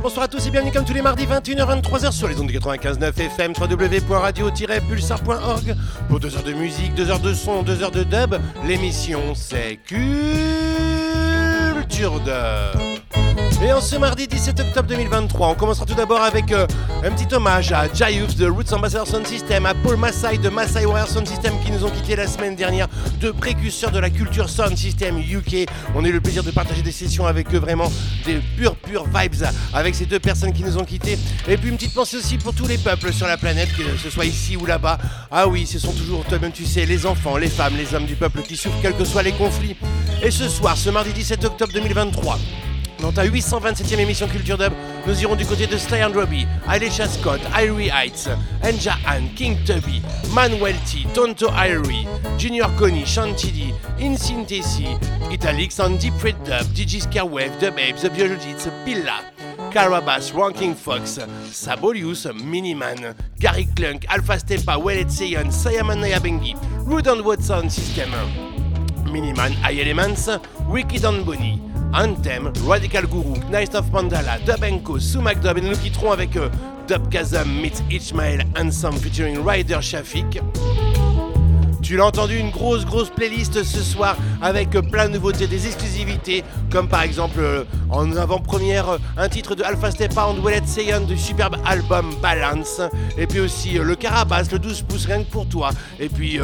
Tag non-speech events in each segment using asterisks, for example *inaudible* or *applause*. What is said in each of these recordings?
bonsoir à tous et bienvenue comme tous les mardis 21h-23h sur les ondes de 95.9 FM, www.radio-pulsar.org pour 2 heures de musique, 2 heures de son, 2 heures de dub. L'émission c'est Culture Dub. Et en ce mardi 17 octobre 2023, on commencera tout d'abord avec euh, un petit hommage à Jayuf de Roots Ambassador Sound System, à Paul Massai de Massai Wire Sound System qui nous ont quittés la semaine dernière, deux précurseurs de la culture Sound System UK. On a eu le plaisir de partager des sessions avec eux, vraiment des pures, pures vibes avec ces deux personnes qui nous ont quittés. Et puis une petite pensée aussi pour tous les peuples sur la planète, que ce soit ici ou là-bas. Ah oui, ce sont toujours, toi-même tu sais, les enfants, les femmes, les hommes du peuple qui souffrent, quels que soient les conflits. Et ce soir, ce mardi 17 octobre 2023, dans ta 827e émission Culture Dub, nous irons du côté de Sly and Robbie, Alicia Scott, Irie Heights, Enja Ann, King Tubby, Manuel T, Tonto Irie, Junior Connie, Shantidi, Incintesi, Italics and Deep Dub, DJ Scarwave, The Babes, The Biologits, Pilla, Carabas, Ranking Fox, Sabolius, Miniman, Gary Clunk, Alpha Stepa, Wellet Seyon, Sayaman Nayabengi, Wood Sound System, Miniman, High Elements, Wicked and Bonnie, Anthem, Radical Guru, Knight of Mandala, Dub Co, Sumac Dub et nous quitterons avec euh, Dub Kazam meets Ishmael Handsome featuring Ryder Shafik. Tu l'as entendu, une grosse grosse playlist ce soir avec plein de nouveautés, des exclusivités, comme par exemple euh, en avant-première euh, un titre de Alpha Stepa and Wallet Saiyan du superbe album Balance, et puis aussi euh, le Carabas, le 12 pouces rien que pour toi, et puis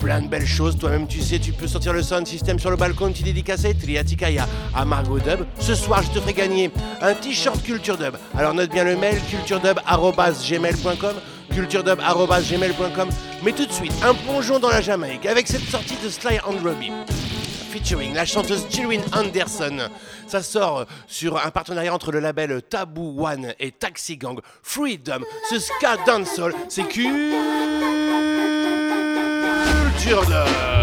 plein de belles choses, toi-même tu sais, tu peux sortir le sound system sur le balcon, tu dédicaces Triatikaya à Margot Dub. Ce soir, je te ferai gagner un t-shirt Culture Dub. Alors note bien le mail culturedub.gmail.com culturedub.gmail.com Mais tout de suite, un plongeon dans la Jamaïque avec cette sortie de Sly and Robbie featuring la chanteuse Chilwyn Anderson. Ça sort sur un partenariat entre le label Taboo One et Taxi Gang. Freedom, ce ska dancehall, c'est culture Dub.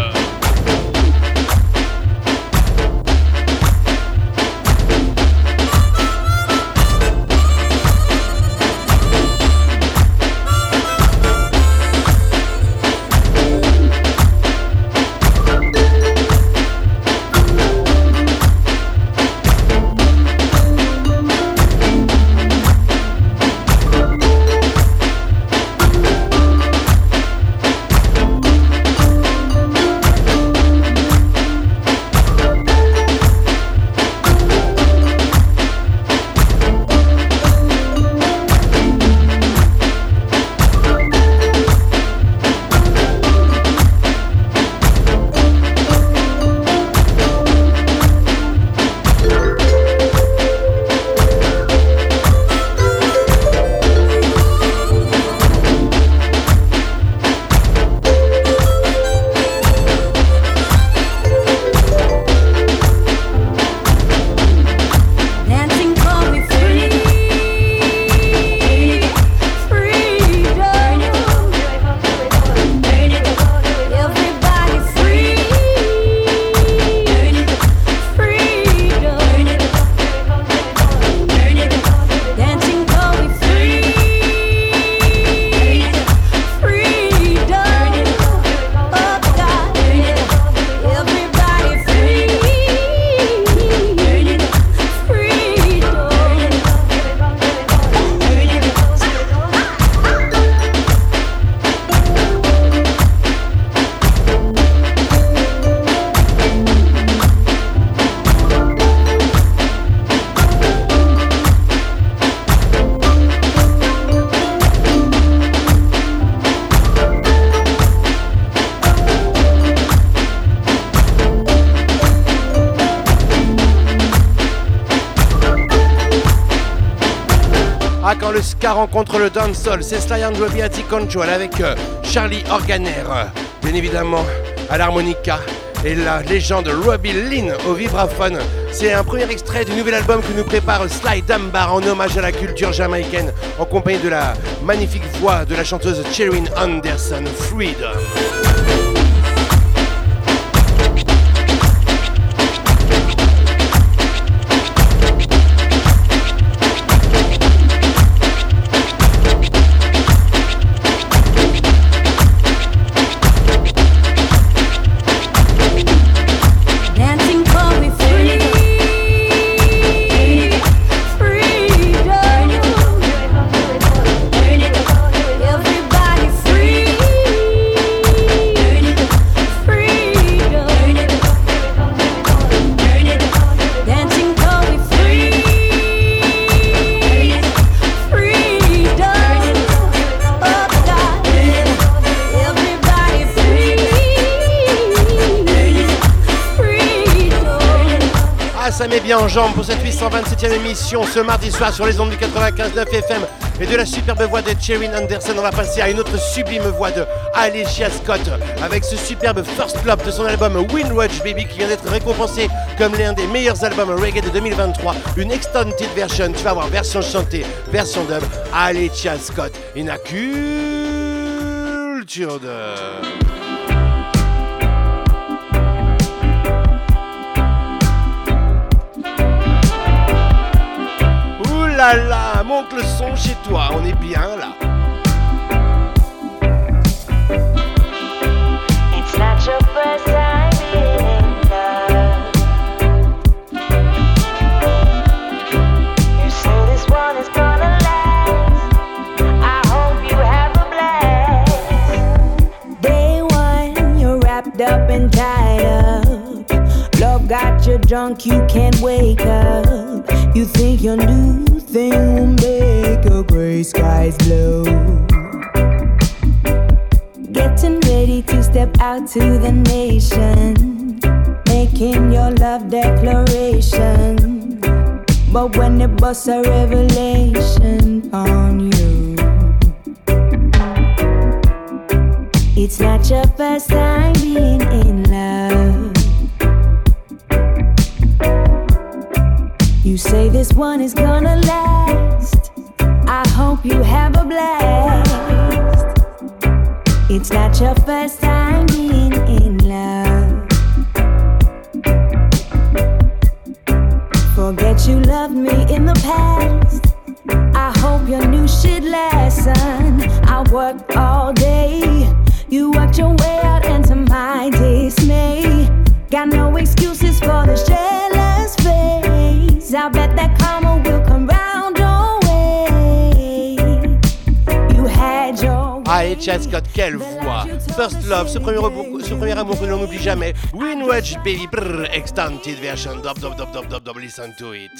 Ska rencontre le dancehall, c'est Sly and Robbie Control avec euh, Charlie Organer, euh, bien évidemment à l'harmonica, et la légende Robbie Lynn au vibraphone. C'est un premier extrait du nouvel album que nous prépare Sly Dunbar en hommage à la culture jamaïcaine, en compagnie de la magnifique voix de la chanteuse Cherin Anderson, freedom. Pour cette 827e émission ce mardi soir sur les ondes du 95.9 FM et de la superbe voix de Cherin Anderson. On va passer à une autre sublime voix de Alicia Scott avec ce superbe First Love de son album Windwatch Baby qui vient d'être récompensé comme l'un des meilleurs albums reggae de 2023. Une extended version, tu vas voir, version chantée, version dub, Alicia Scott. Une culture de... là monte le son chez toi, on est bien là. It's not your first time in love. You say this one is gonna last. I hope you have a blast. Day one, you're wrapped up and tied up. Love got you drunk, you can't wake up. You think your new when your new shit lesson. I worked all day. You worked your way out into my dismay. Got no excuses for the jealous face. I bet that karma will come round your way. You had your Alicia Scott, quelle voix First Love, ce premier, amour- ce premier amour que l'on n'oublie jamais. Windwatch Baby, brr, extended version, dub, dub, dub, dub, dub, dub, listen to it.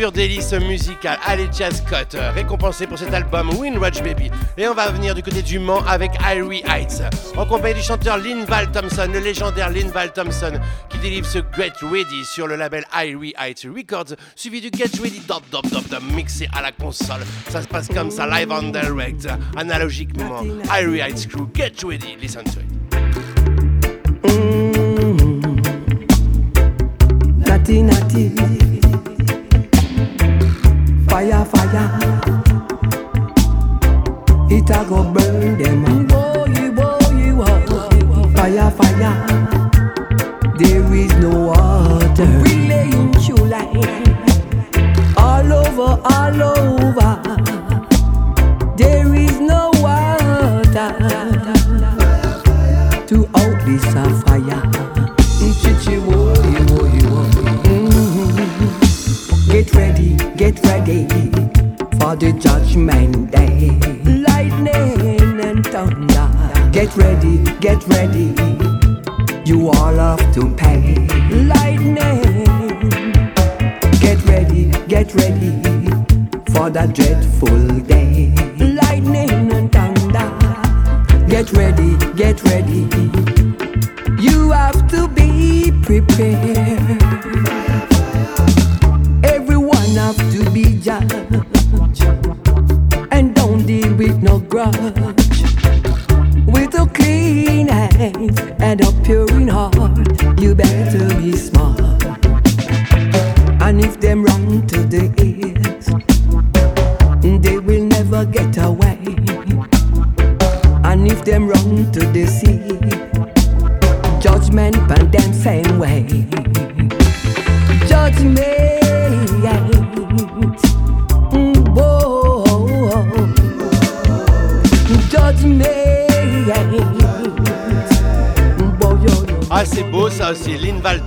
Pur délice musical. Alicia Scott, euh, récompensé pour cet album Windwatch Baby. Et on va venir du côté du Mans avec Irie Heights, en compagnie du chanteur Lynn Val Thompson, le légendaire Lynn Val Thompson, qui délivre ce Get Ready sur le label Irie Heights Records, suivi du Get Ready Dop Dop Dop Dop mixé à la console. Ça se passe comme ça, live on direct, analogiquement. Irie Heights Crew, Get Ready, listen to it. Everyone have to be judged. And don't deal with no grudge. With a clean hand and a pure in heart, you better be smart. And if them run to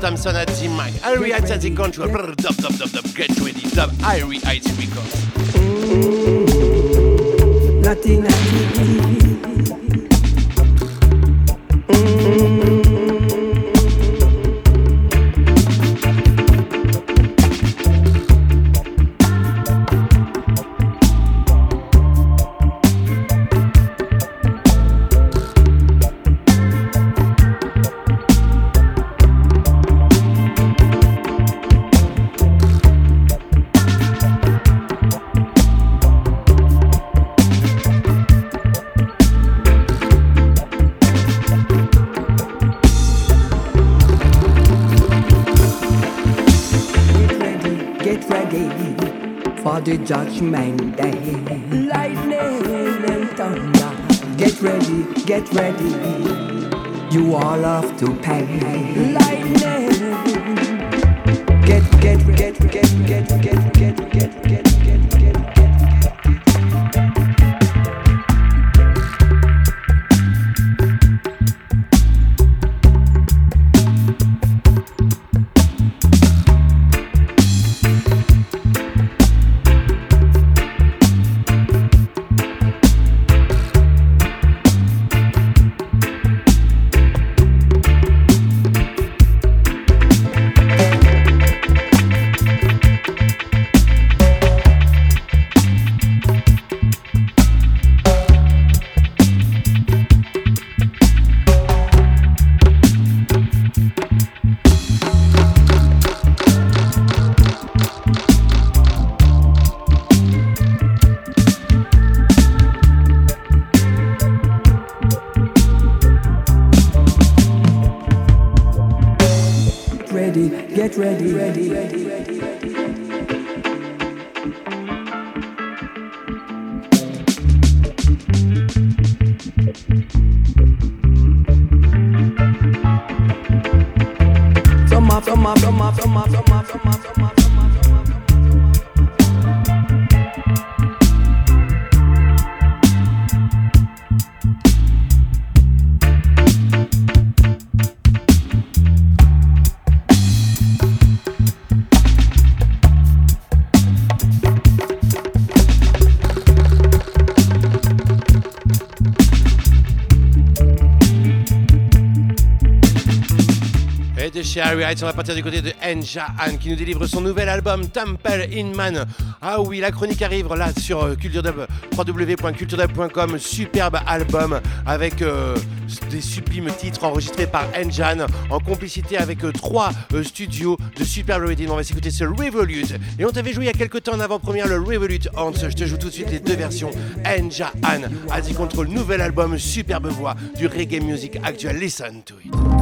Thompson at the mic. Irie Heights at the control. Brr, Dub, dub, dub, dub. Get ready. Dub. Irie Heights Records. Latina. Get Chez Harry Heights, on va partir du côté de Enja Han qui nous délivre son nouvel album Temple in Man. Ah oui, la chronique arrive là sur euh, Culture Dub, www.culturedub.com. Superbe album avec euh, des sublimes titres enregistrés par Enjan en complicité avec euh, trois studios de superbe rhythm. On va s'écouter ce Revolute. Et on t'avait joué il y a quelques temps en avant-première le Revolute Hans. Je te joue tout de suite les deux versions. Enja Han, Adi Control, nouvel album, superbe voix du reggae music actuel. Listen to it.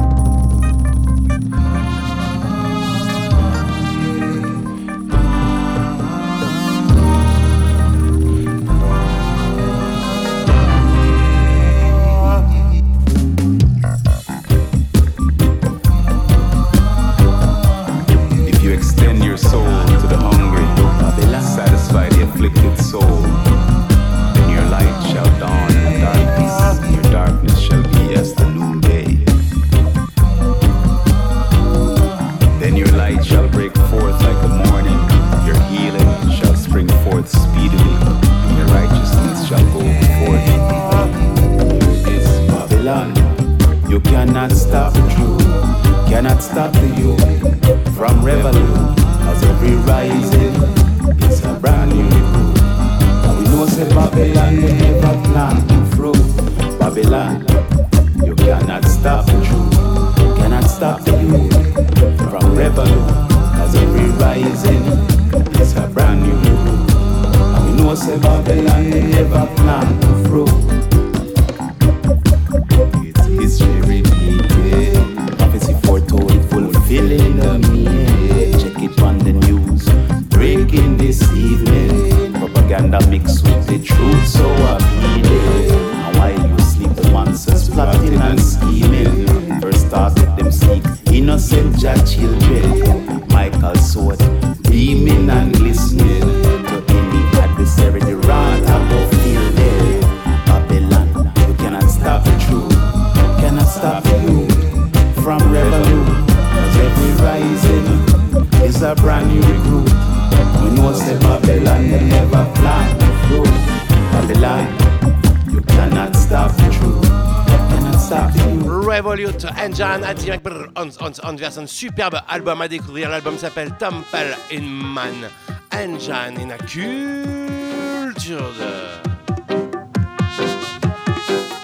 Verse un superbe album à découvrir. L'album s'appelle Temple in Man. Engine in a culture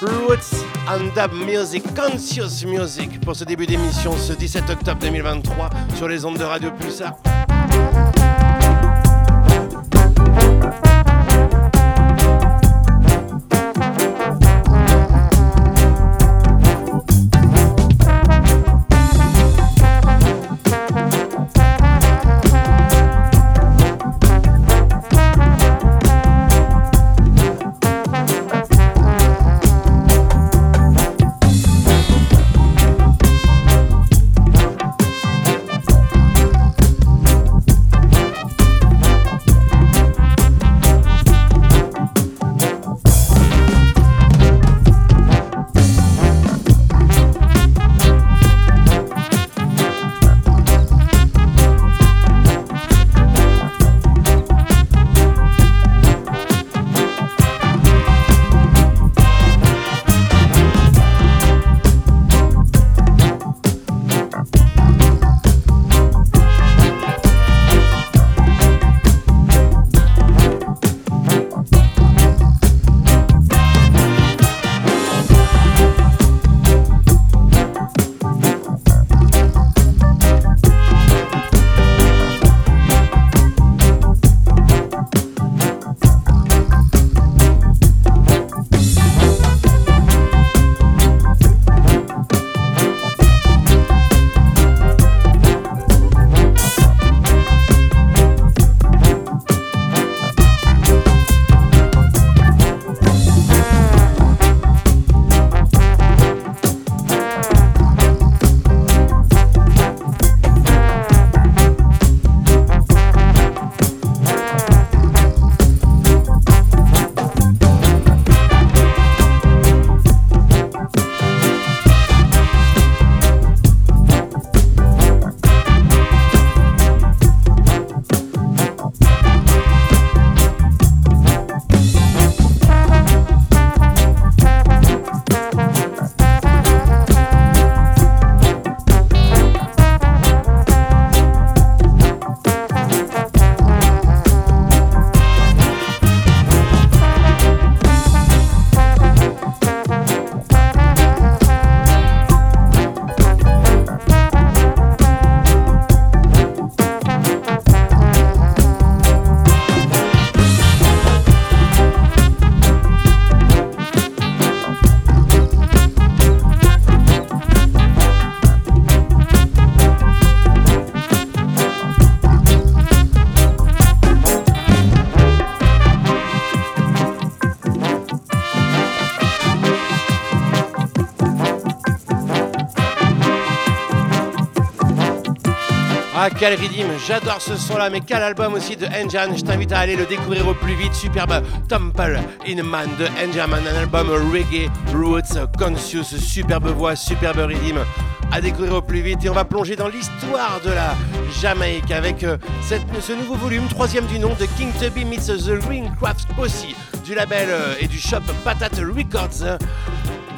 Roots and Dub Music, Conscious Music pour ce début d'émission ce 17 octobre 2023 sur les ondes de Radio Pulsar. Quel rythme, j'adore ce son-là, mais quel album aussi de Engine. Je t'invite à aller le découvrir au plus vite. Superbe Temple in Man de Engine, un album reggae, roots, conscious, superbe voix, superbe rythme à découvrir au plus vite. Et on va plonger dans l'histoire de la Jamaïque avec euh, ce nouveau volume, troisième du nom, de King Tubby meets The Ringcraft Posse, du label euh, et du shop Patate Records.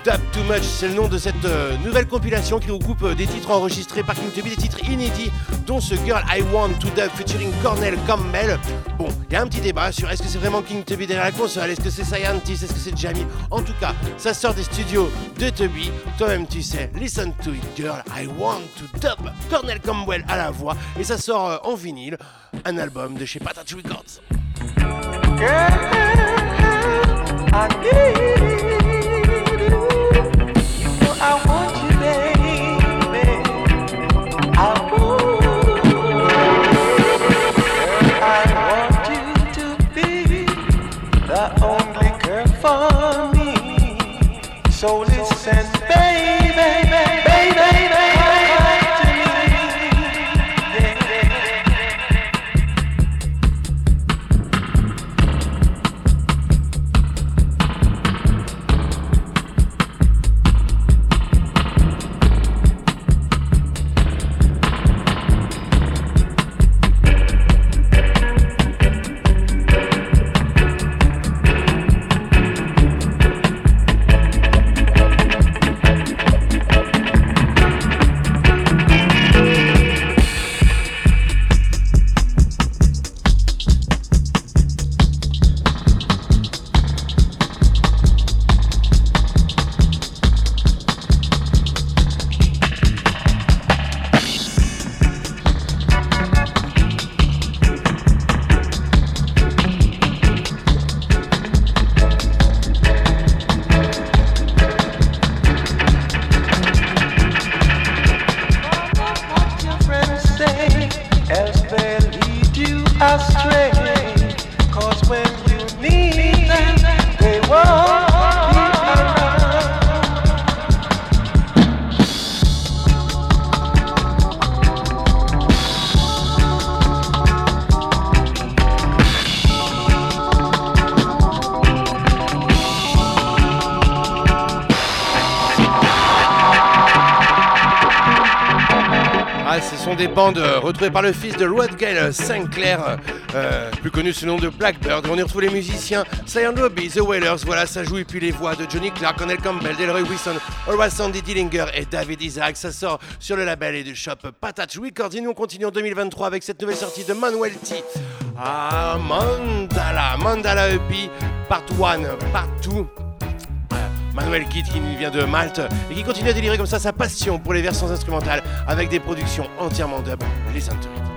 Dub Too Much, c'est le nom de cette euh, nouvelle compilation qui regroupe des titres enregistrés par King Tubby, des titres inédits, ce Girl I Want to Dub featuring Cornell Campbell. Bon, il y a un petit débat sur est-ce que c'est vraiment King Tubby derrière la console, est-ce que c'est Scientist, est-ce que c'est Jamie? En tout cas, ça sort des studios de Tubby. Toi-même, tu sais, listen to it, Girl I Want to Dub. Cornell Campbell à la voix, et ça sort euh, en vinyle, un album de chez Patat Records. Des bandes euh, retrouvées par le fils de Rodgale Sinclair, euh, euh, plus connu sous le nom de Blackbird. On y retrouve les musiciens Cyan Robbie, The Wailers, voilà, ça joue, et puis les voix de Johnny Clark, Connell Campbell, Delroy Wilson, Horace Sandy Dillinger et David Isaac. Ça sort sur le label et du shop Patat Records. Et nous, on continue en 2023 avec cette nouvelle sortie de Manuel T. Ah, Mandala, Mandala EP, Part 1, Part 2. Manuel Kidd qui vient de Malte et qui continue à délivrer comme ça sa passion pour les versions instrumentales avec des productions entièrement dub, les to it.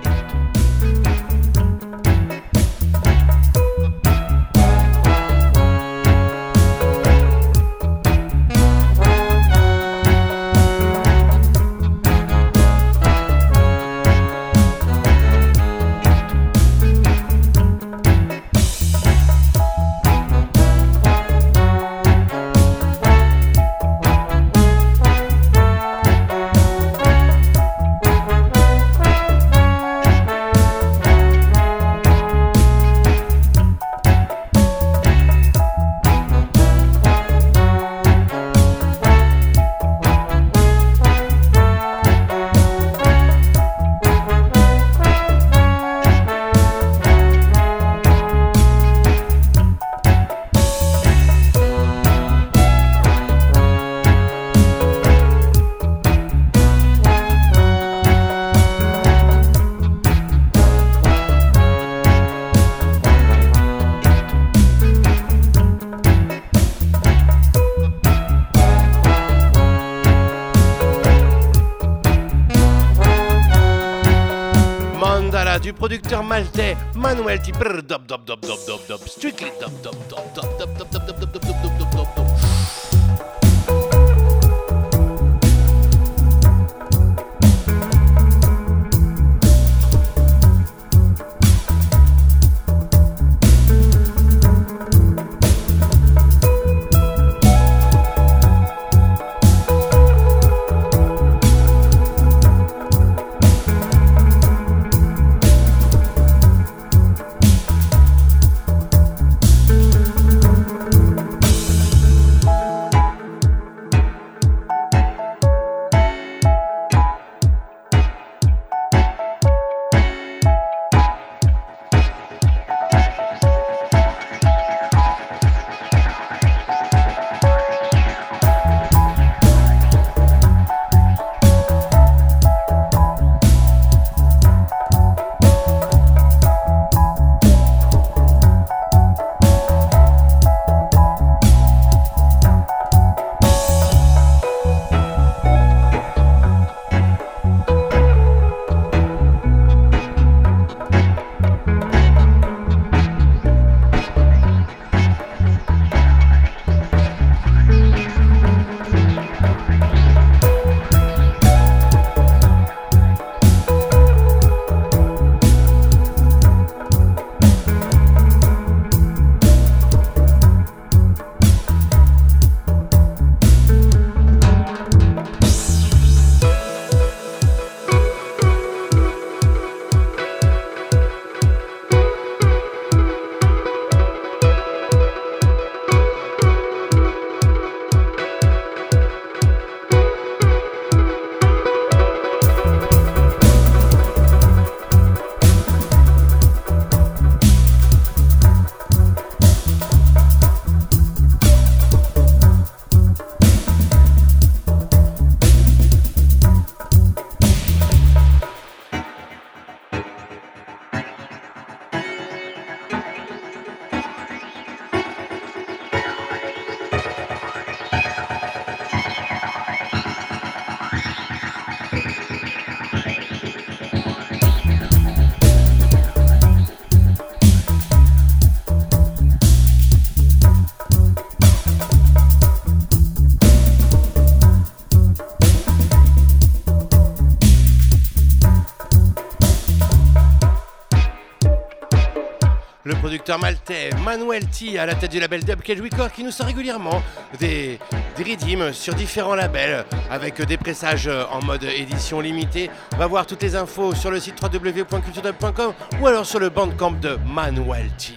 Maltais Manuel T. Brr, dop, dop, dop, dop, dop, dop, strictly dop, dop, dop, dop, dop, dop, dop, dop, dop, dop, dop, dop, dop, dop. Maltais Manuel T à la tête du label Dub Cage Record qui nous sort régulièrement des, des sur différents labels avec des pressages en mode édition limitée. Va voir toutes les infos sur le site www.culturedub.com ou alors sur le bandcamp de Manuel T.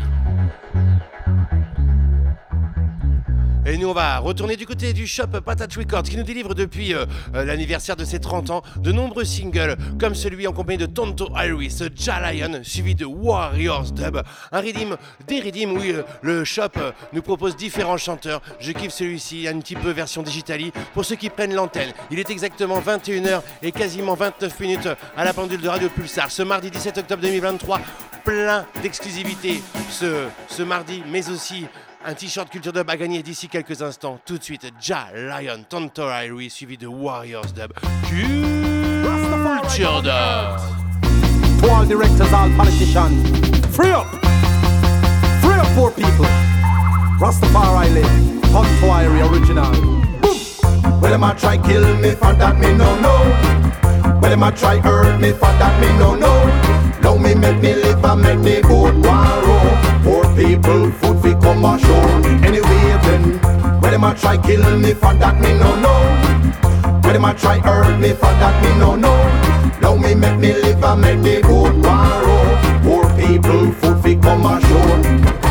Et nous, on va retourner du côté du shop Patat Records qui nous délivre depuis euh, euh, l'anniversaire de ses 30 ans de nombreux singles comme celui en compagnie de Tonto Iris, Ja Lion, suivi de Warriors Dub. Un redeem, des redeems où euh, le shop nous propose différents chanteurs. Je kiffe celui-ci, un petit peu version digitali pour ceux qui prennent l'antenne. Il est exactement 21h et quasiment 29 minutes à la pendule de Radio Pulsar ce mardi 17 octobre 2023. Plein d'exclusivité ce, ce mardi, mais aussi un t-shirt Culture Dub à gagner d'ici quelques instants. Tout de suite, Ja Lion, Tonto Irie, suivi de Warriors Dub. Culture Dub. To all directors, all politicians, free up! Free up poor people! Rastafari live, fiery original. Boom! Well, them a try kill me for that me no know. Well, a try hurt me for that me no know. Now me make me live and make me war Poor people, food fi come ashore. Anyway then, well, them a try kill me for that me no know. Well, them a try hurt me for that me no know. Now me make me live and make me good war oh. Poor people, food fi come ashore.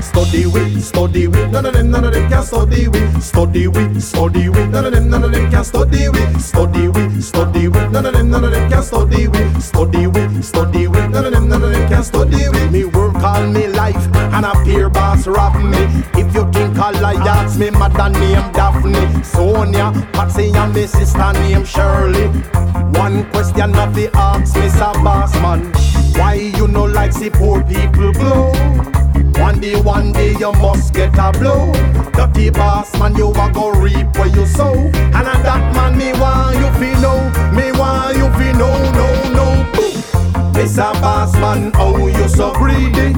Study with, study with, none of them, none of them can study with. Study with, study with, none of them, none of them can study with. Study with, study with, none of them, none of them can study with. Study with, study with, none of them, none of them can study with. Me work all me life, and a peer boss rap me. If you think I lie, ask me mother name Daphne, Sonia, Patsy and me sister name Shirley. One question of the ask Mr. Bossman, why you no like see poor people blow? One day, one day you must get a blow. Dirty boss man, you a go reap where you sow. And a that man, me want you fi know, me want you fi know, no, no. Boom. Mr. Boss man, oh you so greedy.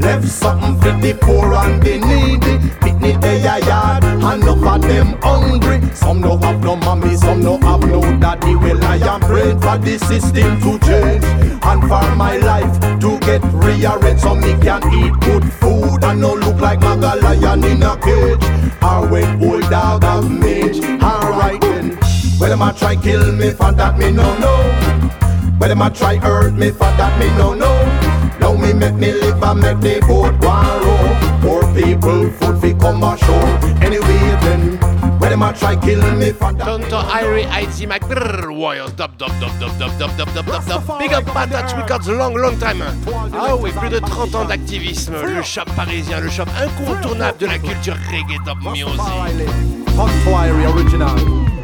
Left something for the poor and the needy. Picnic they a yard, and enough of them hungry. Some no have no mommy, some no have no daddy. Well I am praying for the system to change, and for my life to get rearranged so me can eat good food and no look like Maga lion in a cage. Or when old dog have mage. Alright then, well them a try kill me for that me no know. Well, them a try hurt me for that me no know. Now me make me live and make the boat warrow. Poor people food fi come ashore. Anyway then, well them a try kill me for that? Tonto Irie, IT Mac, Warriors Dub, dub, dub, dub, dub, dub, dub, dub, dub, dub. Big up Patat Records, long, long time. Ah oui, plus de 30 ans d'activisme. Le shop parisien, le shop incontournable de la culture reggae dub music. Hot fiery original.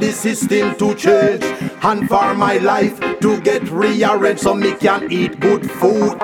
For the system to change and for my life to get rearranged so me can eat good food.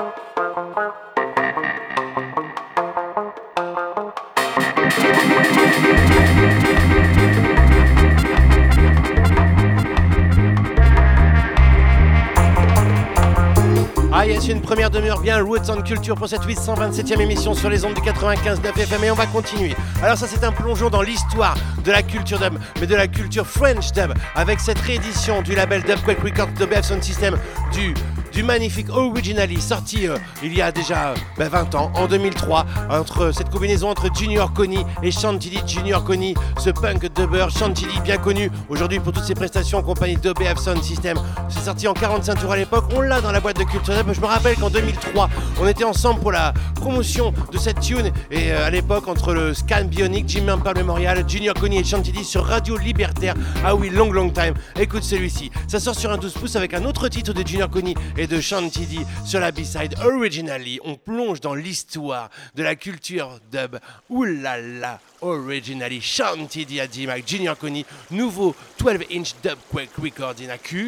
Ah yes, une première demi-heure bien Roots and Culture pour cette 827e émission sur les ondes du 95 FM et on va continuer. Alors ça c'est un plongeon dans l'histoire de la culture dub, mais de la culture French dub avec cette réédition du label Dubquake Records de Sound System du du magnifique Originally sorti euh, il y a déjà euh, ben, 20 ans, en 2003, entre cette combinaison entre Junior Coney et Chantilly. Junior Coney, ce punk dubber, Chantilly bien connu aujourd'hui pour toutes ses prestations en compagnie de BF Sound System. C'est sorti en 45 tours à l'époque, on l'a dans la boîte de culture. Je me rappelle qu'en 2003, on était ensemble pour la promotion de cette tune et euh, à l'époque entre le Scan Bionic, Jimmy Empire Memorial, Junior Coney et Chantilly sur Radio Libertaire. Ah oui, long long time. Écoute celui-ci. Ça sort sur un 12 pouces avec un autre titre de Junior Coney et de Chantilly sur la B-side Originally. On plonge dans l'histoire de la culture dub. Oulala, Originally. Chantilly a Mike Junior Coney, nouveau 12 inch dub quake record in a culture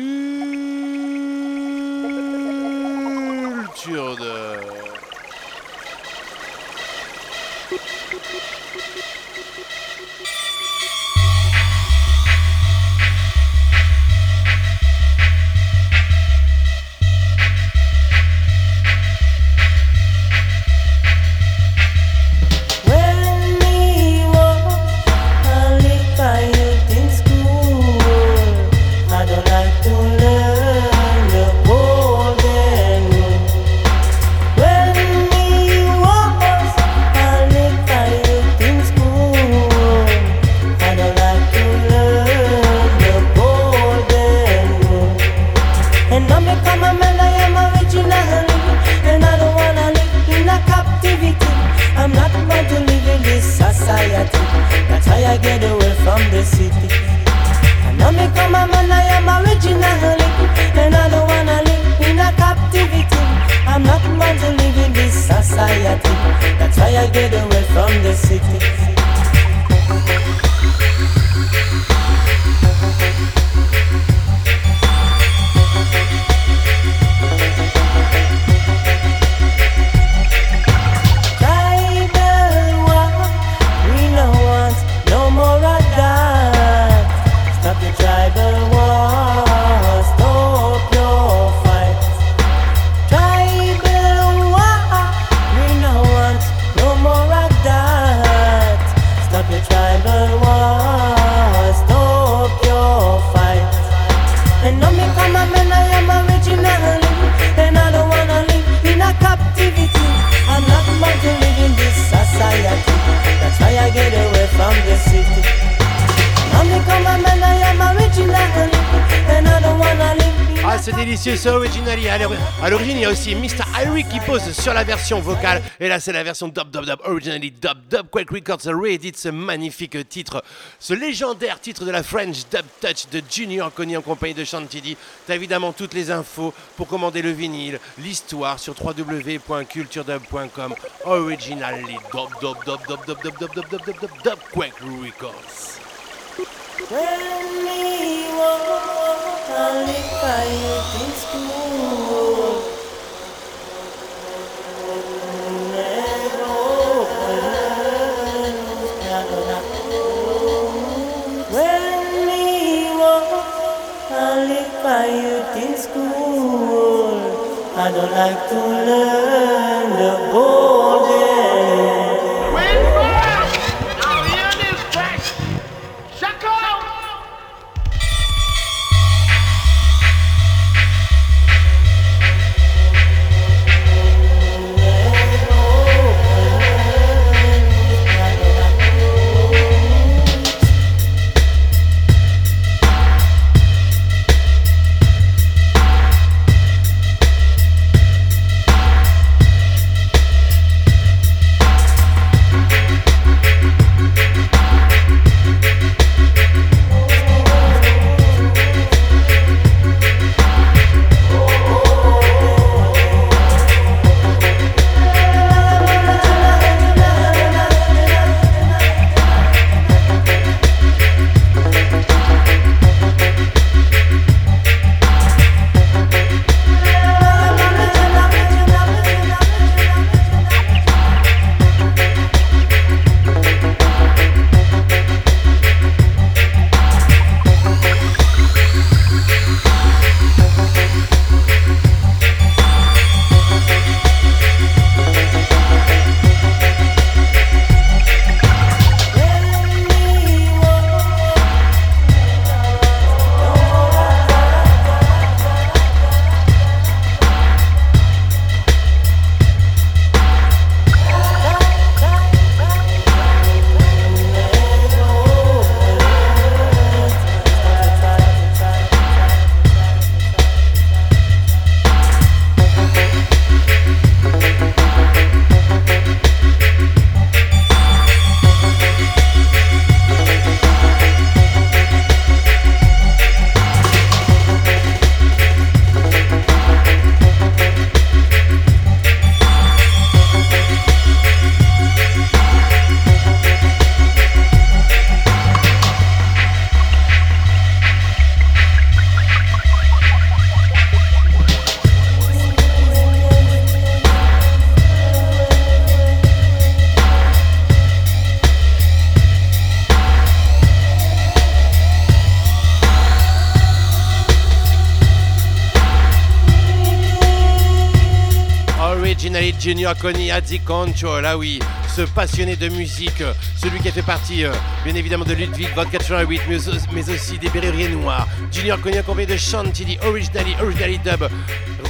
de. I get away from the city. And now me come a man, I am original, and I don't wanna live in a captivity. I'm not about to live in this society. That's why I get away from the city. C'est délicieux, c'est Originally. À l'or- à l'origine, il y a aussi Mr. Irie qui pose sur la version vocale. Et là, c'est la version Dub Dub Dub Originally Dub Dub Quake Records réédite ce magnifique titre, ce légendaire titre de la French Dub Touch de Junior Coney en compagnie de Chantilly. T'as évidemment toutes les infos pour commander le vinyle, l'histoire sur www.culturedub.com. Originally Dub Dub Dub Dub Dub Dub Dub Dub Dub Dub Dub Dub Quake Records. I don't like to go. When we walk, I live by you in school. I don't like to learn the golden. Junior Coney a dit Control, ah oui, ce passionné de musique, celui qui a fait partie euh, bien évidemment de Ludwig von 88, mais, mais aussi des Berruriers Noirs. Junior Coney accompagné de Chantilly, Originally, Originally Dub,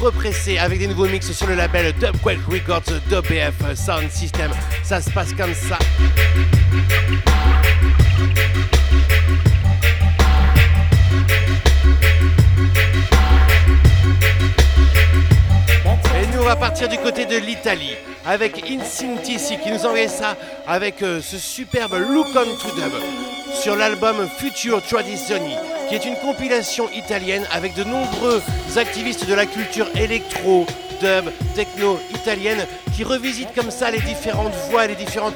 repressé avec des nouveaux mix sur le label Dubquake Records, DubF Sound System. Ça se passe comme ça. Va partir du côté de l'Italie avec Incintisi qui nous envoyait ça avec euh, ce superbe Look on to Dub sur l'album Future Tradizioni qui est une compilation italienne avec de nombreux activistes de la culture électro, dub, techno italienne qui revisitent comme ça les différentes voix, les différentes,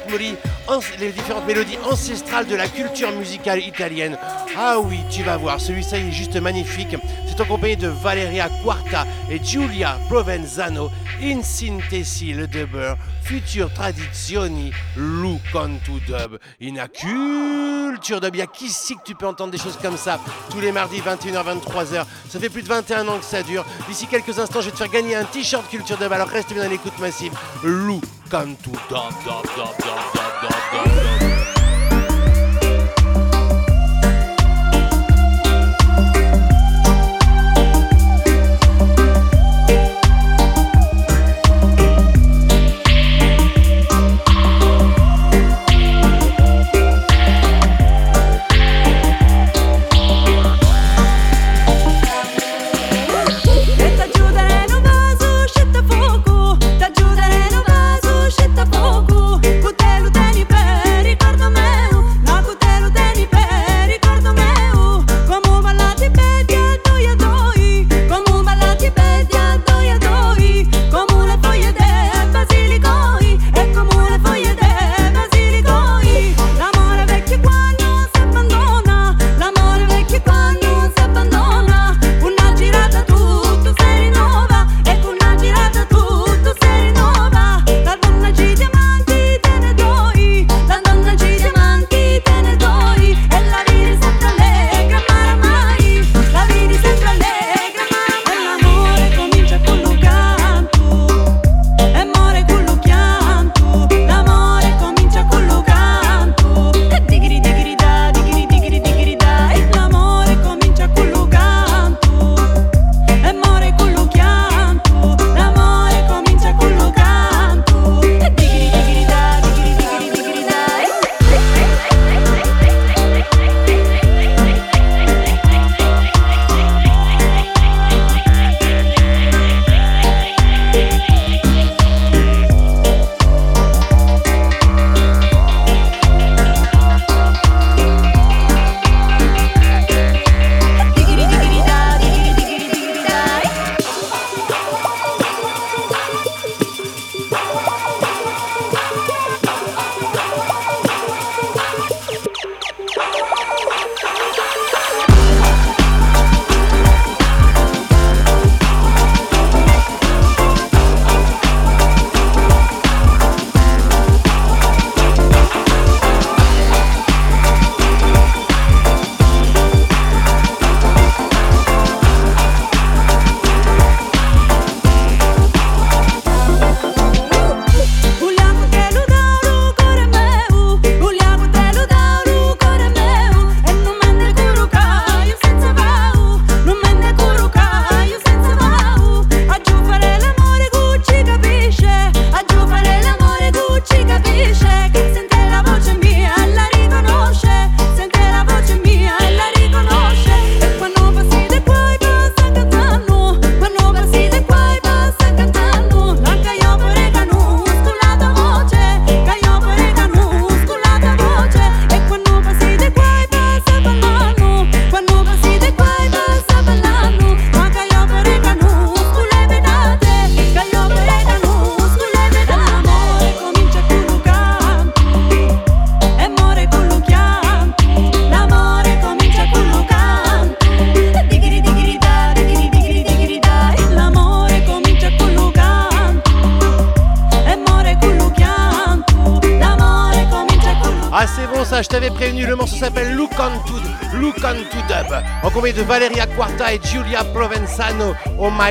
les différentes mélodies ancestrales de la culture musicale italienne. Ah oui, tu vas voir, celui-ci est juste magnifique. C'est accompagné de Valeria Quarta et Giulia Provenzano in sintesi le dubber, future tradizioni, look to dub. In a culture dub, il y a qu'ici que tu peux entendre des choses comme ça tous les mardis 21h 23h. Ça fait plus de 21 ans que ça dure. D'ici quelques instants, je vais te faire gagner un t-shirt culture dub. Alors reste bien dans l'écoute massive. Look to dub, dub, dub, dub, dub, dub, dub.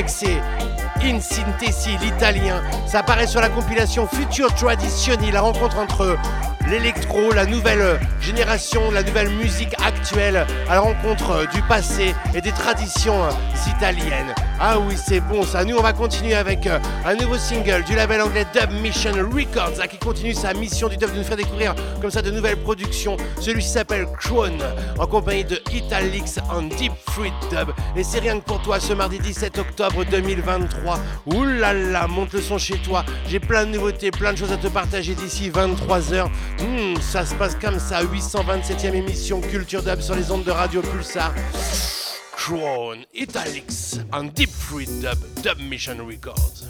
C'est In Sintesi, l'italien. Ça apparaît sur la compilation Future Traditioni, la rencontre entre l'électro, la nouvelle génération, la nouvelle musique actuelle, à la rencontre du passé et des traditions italiennes. Ah oui, c'est bon ça. Nous, on va continuer avec euh, un nouveau single du label anglais Dub Mission Records qui continue sa mission du dub de nous faire découvrir comme ça de nouvelles productions. Celui-ci s'appelle Crown en compagnie de Italix en Deep Fruit Dub. Et c'est rien que pour toi ce mardi 17 octobre 2023. Ouh là là, monte le son chez toi. J'ai plein de nouveautés, plein de choses à te partager d'ici 23h. Hmm, ça se passe comme ça, 827e émission Culture Dub sur les ondes de Radio Pulsar. Crown, Italics, and Deep Fruit Dub, Dub Mission Records.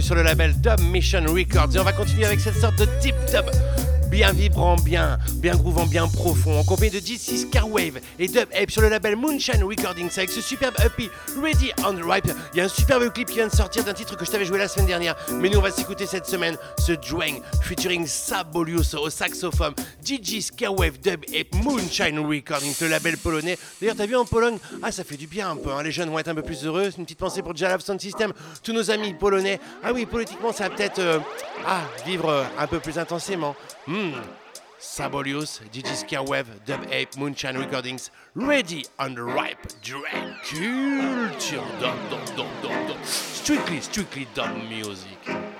Sur le label Dub Mission Records. Et on va continuer avec cette sorte de dub bien vibrant, bien, bien groovant, bien profond, en compagnie de DC Scarwave et Dub Ape sur le label Moonshine Recordings avec ce superbe EP Ready on the Ripe. Il y a un superbe clip qui vient de sortir d'un titre que je t'avais joué la semaine dernière, mais nous on va s'écouter cette semaine ce Dwang featuring Sabolius au saxophone, DJ Scarwave Dub Ape Moonshine Recordings, le label polonais. D'ailleurs, t'as vu en Pologne Ah, ça fait du bien un peu, hein. les jeunes vont être un peu plus heureux. Une petite pensée pour Jalav Sound System, tous nos amis polonais. Ah oui, politiquement, ça va peut-être euh, ah, vivre euh, un peu plus intensément. Hmm. Sabolius, Gigi Web, Dub Ape, Moonshine Recordings, ready on the ripe drag culture. Dum, dum, dum, dum, dum. Strictly, strictly dub music.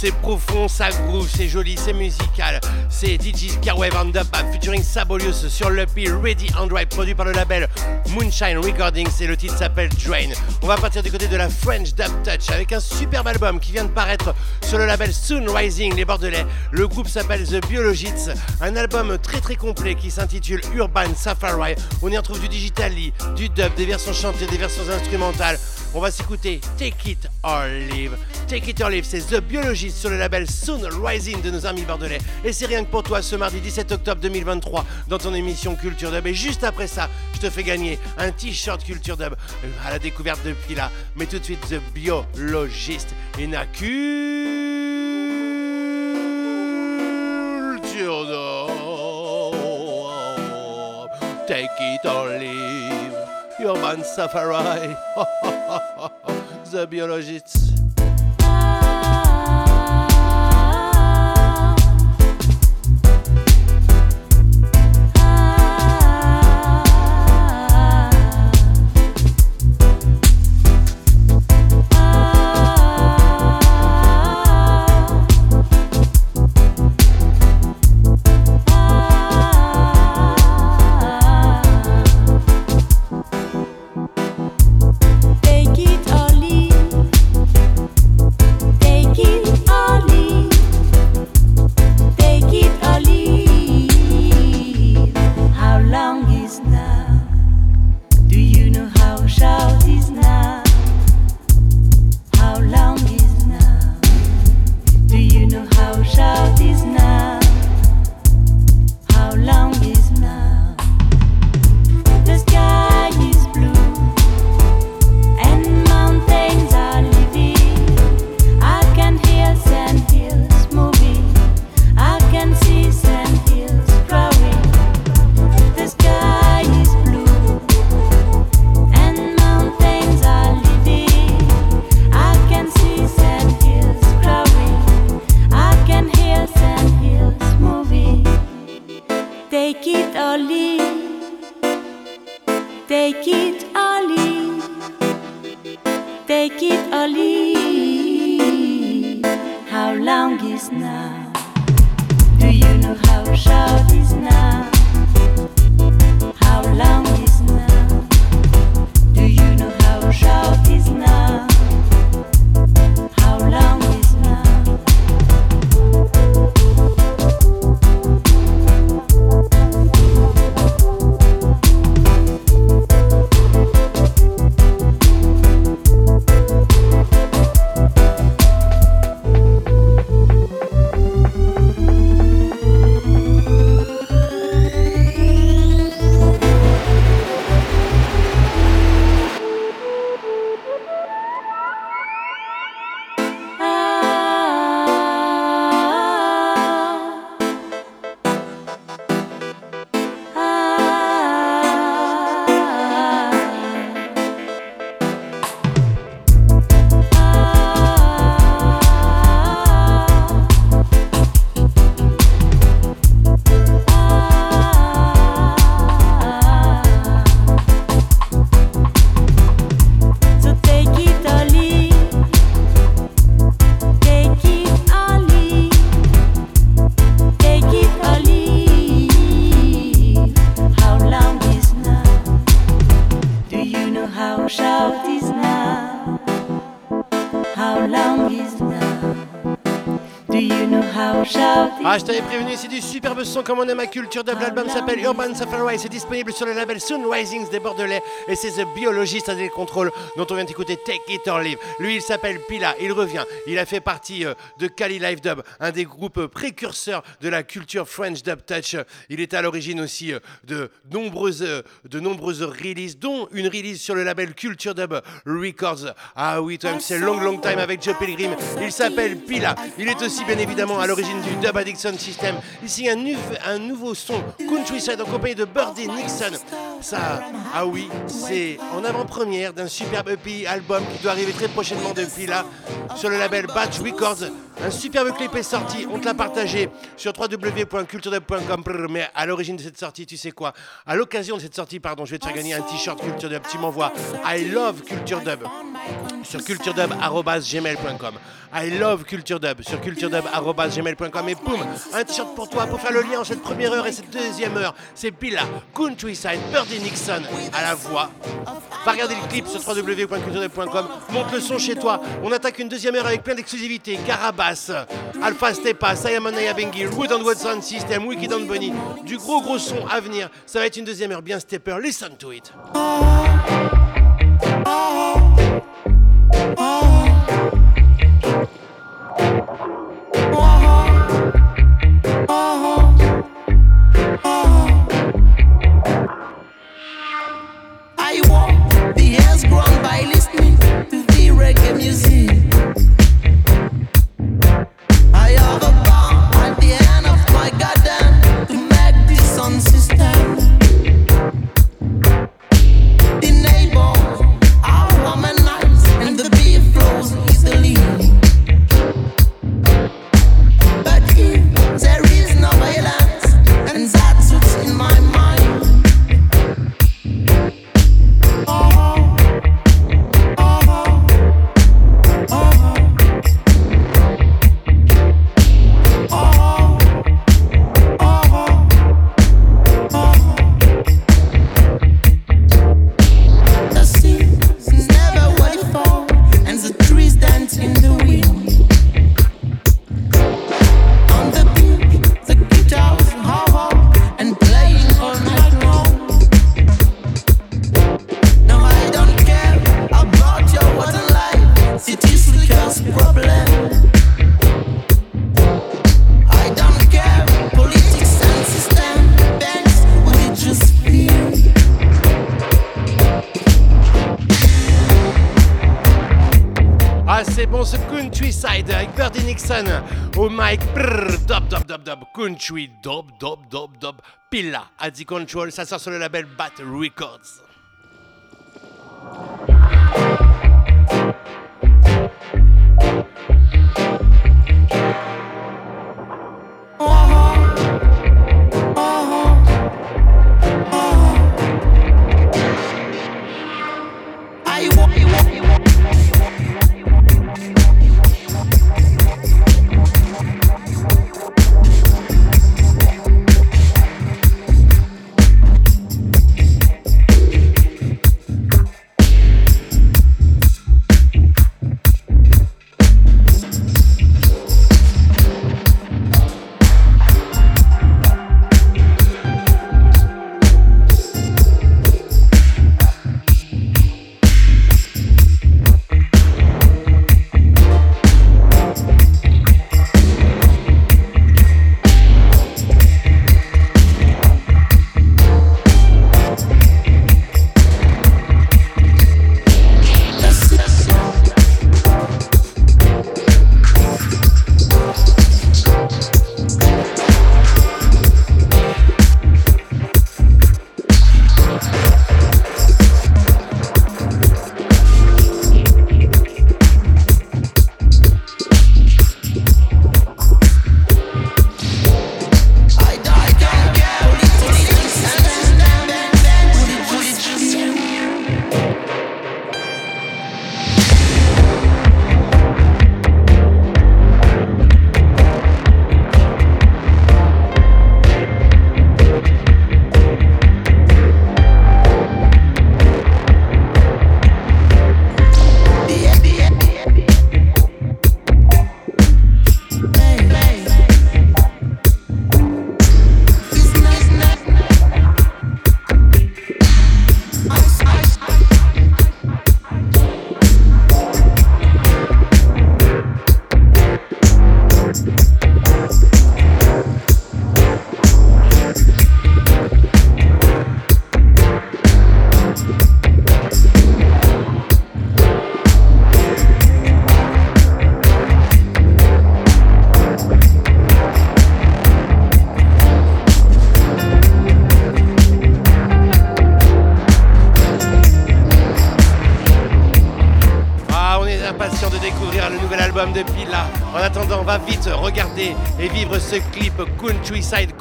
C'est profond, ça groove, c'est joli, c'est musical. C'est DJ Carwave and Dub featuring Sabolius sur l'EP Ready and Right, produit par le label Moonshine Recordings et le titre s'appelle Drain. On va partir du côté de la French Dub Touch avec un superbe album qui vient de paraître sur le label Soon Rising, les Bordelais. Le groupe s'appelle The Biologists, un album très très complet qui s'intitule Urban Safari. On y retrouve du digital, du dub, des versions chantées, des versions instrumentales. On va s'écouter Take It or Leave. Take It or Leave, c'est The Biologist sur le label Soon Rising de nos amis bordelais. Et c'est rien que pour toi ce mardi 17 octobre 2023 dans ton émission Culture Dub. Et juste après ça, je te fais gagner un t-shirt Culture Dub euh, à la découverte de Pila. Mais tout de suite, The Biologist. A Culture. Take it or leave. Urban Safari. *laughs* the biologists. Son comme on aime à culture dub. L'album s'appelle Urban Safari. C'est disponible sur le label Soon Risings des Bordelais. Et c'est The Biologist à des contrôles dont on vient d'écouter Take It or Leave. Lui, il s'appelle Pila. Il revient. Il a fait partie euh, de Cali Live Dub, un des groupes précurseurs de la culture French Dub Touch. Il est à l'origine aussi euh, de nombreuses, euh, de nombreuses releases, dont une release sur le label Culture Dub Records. Ah oui, toi, c'est Long Long Time avec Joe Pilgrim. Il s'appelle Pila. Il est aussi bien évidemment à l'origine du Dub Addiction System. Il signe un, un nouveau son Countryside en compagnie de Birdie Nixon. Ça, ah oui, c'est en avant-première d'un superbe EP album qui doit arriver très prochainement de Pila sur le label Batch Records. Un superbe clip est sorti, on te l'a partagé sur www.culturedub.com. Mais à l'origine de cette sortie, tu sais quoi? À l'occasion de cette sortie, pardon, je vais te faire gagner un t-shirt Culture Dub. Tu m'envoies I love Culture Dub sur culturedub.gmail.com. I love culturedub sur culturedub.gmail.com et boum, un t-shirt pour toi pour faire le entre cette première heure et cette deuxième heure. C'est Pilla, Countryside, Birdie Nixon à la voix. Va regarder le clip sur www.culturedub.com, monte le son chez toi. On attaque une deuxième heure avec plein d'exclusivités. Carabas, Alpha Stepa, Simon Bengi, Wood and Watson System, Wicked and Bunny. Du gros gros son à venir. Ça va être une deuxième heure bien stepper. Listen to it. Grown by listening to reggae music. I have a Country, dub, dub, dub, dub. Pilla, à Control. Ça sort sur le label Bat Records.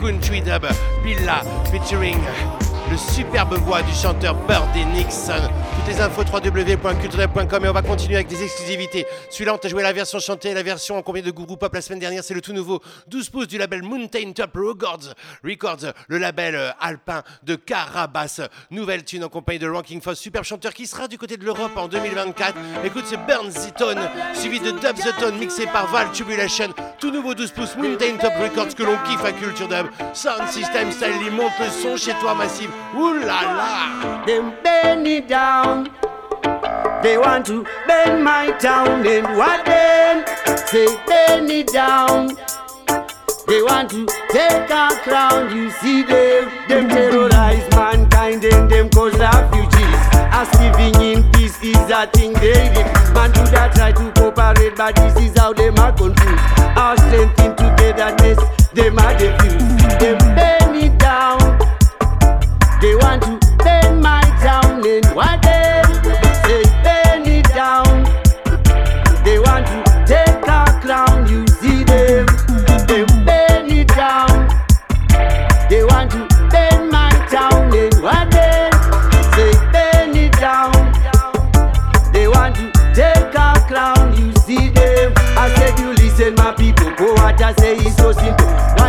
Country Dub. Pilla featuring le superbe voix du chanteur www.culturel.com et on va continuer avec des exclusivités. Celui-là, on t'a joué la version chantée, la version en combien de Gourou Pop la semaine dernière, c'est le tout nouveau 12 pouces du label Mountain Top Records, Records le label euh, alpin de Carabas. Nouvelle tune en compagnie de Ranking Foss, superbe chanteur qui sera du côté de l'Europe en 2024. Écoute, c'est Burn Tone, suivi de Dub the Tone, mixé par Val Tubulation. Tout nouveau 12 pouces Mountain Top Records que l'on kiffe à Culture Dub. Sound System Style, monte le son chez toi massive. Ouh là là! Down. They want to bend my town and what then? Say bend it down. They want to take our crown. You see them, them terrorize mankind and them cause refugees. As living in peace is a thing they refuse. Man do that try to cooperate, but this is how them are confused. Our strength in togetherness, them are diffused. Them bend it down. They want to bend my town and what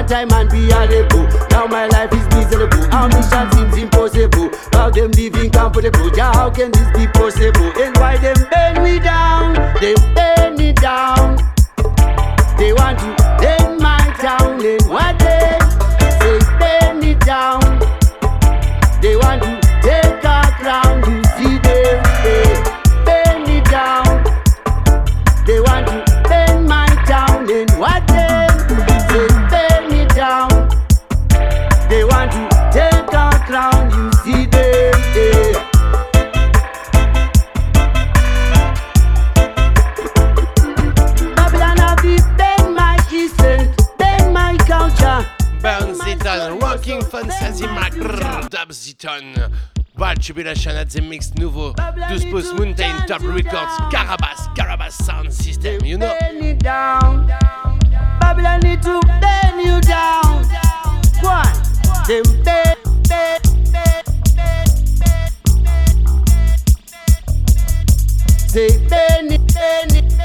time and be a rebel. Now my life is miserable. Mission seems impossible. How them living comfortable? Yeah, how can this be possible? And why them bend me down? They bend Ziton. Val Tribulation at the Mix nouveau 12 pouces Mountain Top Records, Carabas, Carabas Sound System, you know. Bend it down. Babylon need to bend you down. One, them bend, it, bend it, bend it,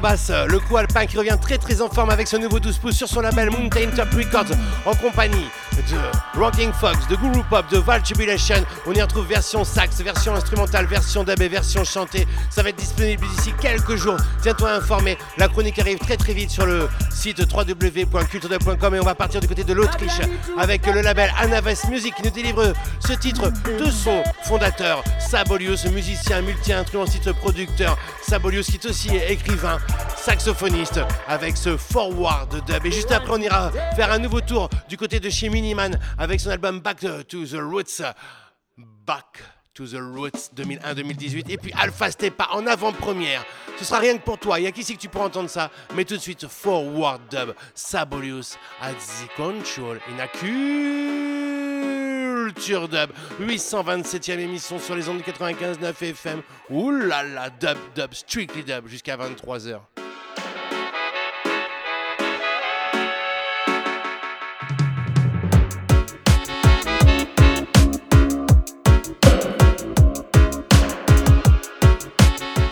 le Carabas, le alpin qui revient très très en forme avec ce nouveau 12 pouces sur son label Mountain Top Records en compagnie de Rocking Fox, de Guru Pop, de Val Jubilation. On y retrouve version sax, version instrumentale, version dub version chantée. Ça va être disponible d'ici quelques jours. Tiens-toi informé. La chronique arrive très très vite sur le site www.culturedub.com et on va partir du côté de l'Autriche avec le label Anaves Music qui nous délivre ce titre de son fondateur Sabolius, musicien, multi-instrumentiste, producteur. Sabolius qui est aussi écrivain, avec ce Forward Dub. Et juste après, on ira faire un nouveau tour du côté de chez Miniman avec son album Back to the Roots. Back to the Roots 2001-2018. Et puis Alpha Stepa en avant-première. Ce sera rien que pour toi. Il y a qu'ici que tu pourras entendre ça? Mais tout de suite, Forward Dub, Sabolius at the Control in Culture Dub. 827e émission sur les ondes de 95.9 FM. Ouh là, dub, dub, strictly dub, jusqu'à 23h.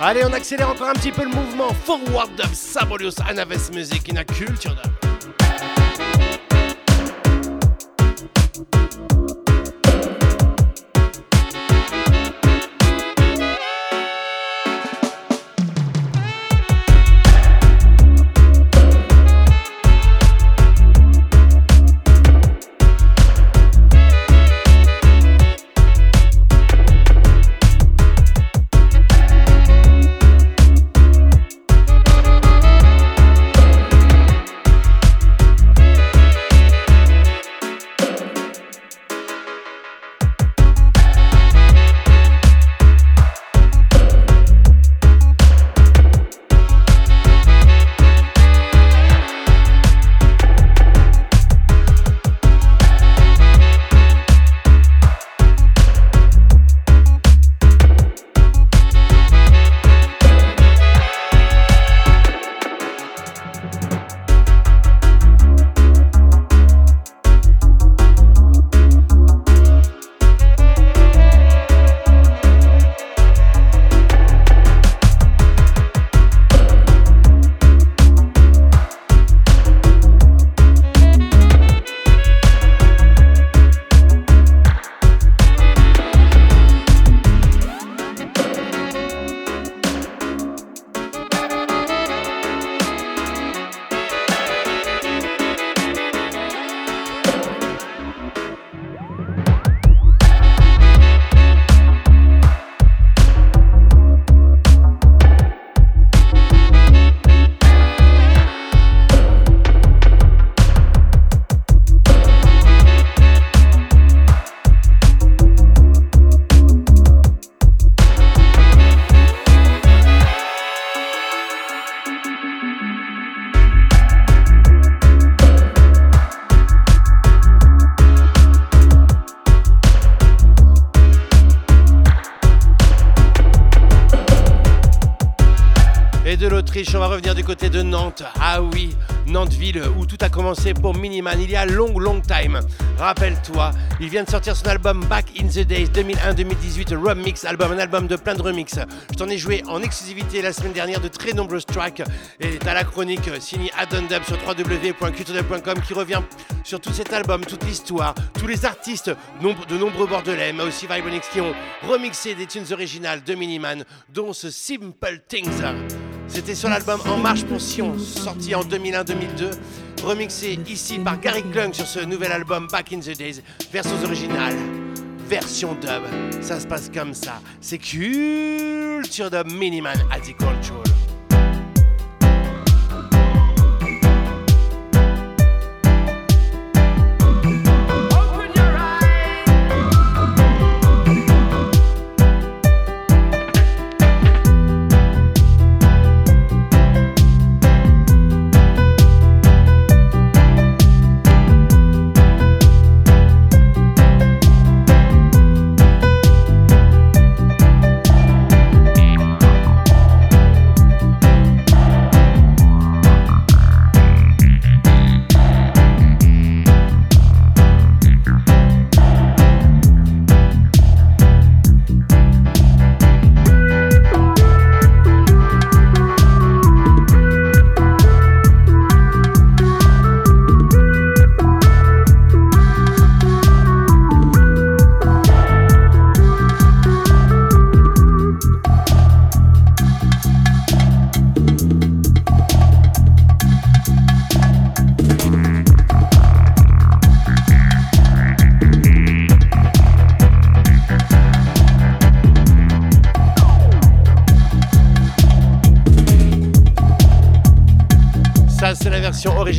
Allez, on accélère encore un petit peu le mouvement. Forward Dub, Sabolius, Anaves Music, in a Culture. Il y a long, long time. Rappelle-toi, il vient de sortir son album Back in the Days 2001-2018, Remix album, un album de plein de remix. Je t'en ai joué en exclusivité la semaine dernière de très nombreux tracks. Et t'as la chronique signée Adon Dub sur www.culturedub.com qui revient sur tout cet album, toute l'histoire, tous les artistes de nombreux bordelais, mais aussi Vibronix qui ont remixé des tunes originales de Miniman, dont ce Simple Things. C'était sur l'album En Marche pour Sion, sorti en 2001-2002, remixé ici par Gary Klung sur ce nouvel album Back in the Days, versions originales, version dub. Ça se passe comme ça. C'est Culture Dub Miniman the Control.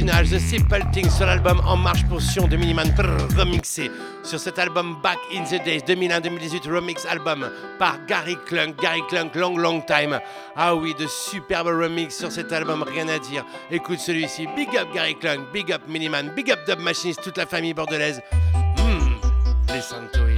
Originale The Simple Thing sur l'album En Marche pour Sion de Miniman remixé sur cet album Back in the Days 2001-2018 remix album par Gary Klunk. Gary Klunk, long long time. Ah oui, de superbes remix sur cet album, rien à dire. Écoute celui-ci, big up Gary Klunk, big up Miniman, big up Dub Machinist, toute la famille bordelaise. Hmm, listen to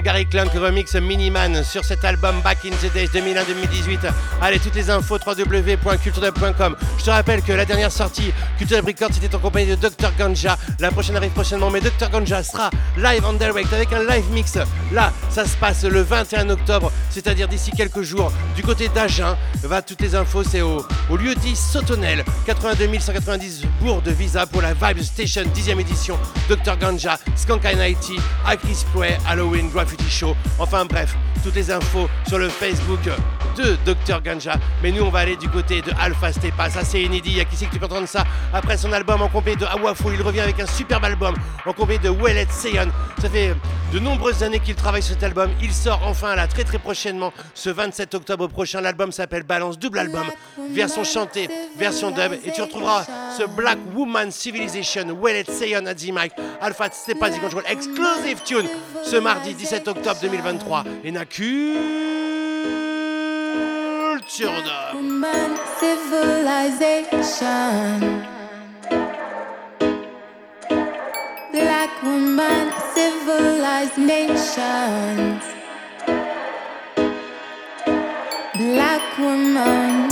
Gary Clunk remix Miniman sur cet album Back in the Days 2001-2018. Allez, toutes les infos www.culturedub.com. Je te rappelle que la dernière sortie Culture Records c'était en compagnie de Dr Ganja. La prochaine arrive prochainement, mais Dr Ganja sera live en direct avec un live mix. Là, ça se passe le 21 octobre, c'est-à-dire d'ici quelques jours, du côté d'Agen. Va toutes les infos, c'est au, au lieu dit Sautonel, 82 190 bourg de visa pour la Vibe Station 10e édition. Dr Ganja, Skank Nighty, Spray, Halloween, Graffiti Show. Enfin bref, toutes les infos sur le Facebook de Dr Ganja. Mais nous, on va aller du côté de Alpha Stepa. Ça, c'est inédit. Il y a qui c'est que tu peux entendre ça après son album en compagnie de Awaful. Il revient avec un superbe album en compagnie de Wellet Seyon. Ça fait de nombreuses années qu'il travaille sur cet album. Il sort enfin là très très prochainement, ce 27 octobre prochain. L'album s'appelle Balance, double album, version chantée, version dub. Et tu retrouveras ce Black Woman Civilization, Wellet Seyon the mic, Alpha Stepa Control, exclusive tune, ce mardi 17 octobre 2023. Et Naku dub. Human civilization. Black woman, civilized nations. Black woman,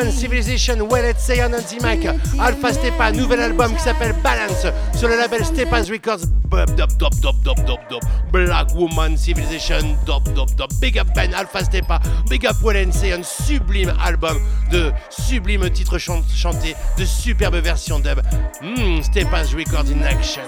Woman Civilization, Well Let's Say on Anti-Mac. Alpha Stepa, nouvel album qui s'appelle Balance sur le label Stepa's Records. Black Woman Civilization. Big up Ben, Alpha Stepa, Big up Well Let's Say, un sublime album de sublimes titres chan- chantés, de superbes versions dub. Hmm, Stepa's Records in action.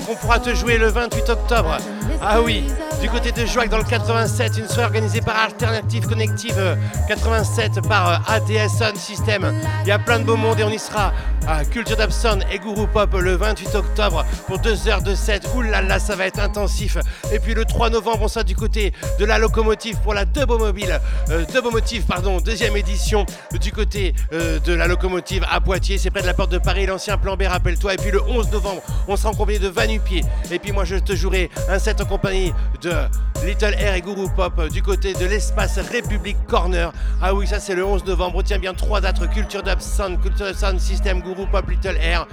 Qu'on pourra te jouer le 28 octobre. Ah oui, du côté de Joac dans le 87, une soirée organisée par Alternative Connective euh, 87 par euh, ADS Sound System. Il y a plein de beau monde et on y sera à Culture Dub Sound et Guru Pop le 28 octobre pour 2 heures de set. Ouh là là, ça va être intensif. Et puis le 3 novembre, on sera du côté de la locomotive pour la Dubomobile, euh, Dubomotive, pardon, deuxième édition du côté euh, de la locomotive à Poitiers. C'est près de la porte de Paris, l'ancien plan B, rappelle-toi. Et puis le 11 novembre, on sera en compagnie de Vanupier. Et puis moi, je te jouerai un set en compagnie de Little Air et Guru Pop euh, du côté de l'espace République Ah oui, ça c'est le 11 novembre. Retiens bien trois dates Culture Dub Sound, Culture Dub Sound System, Guru Pop, Little Air.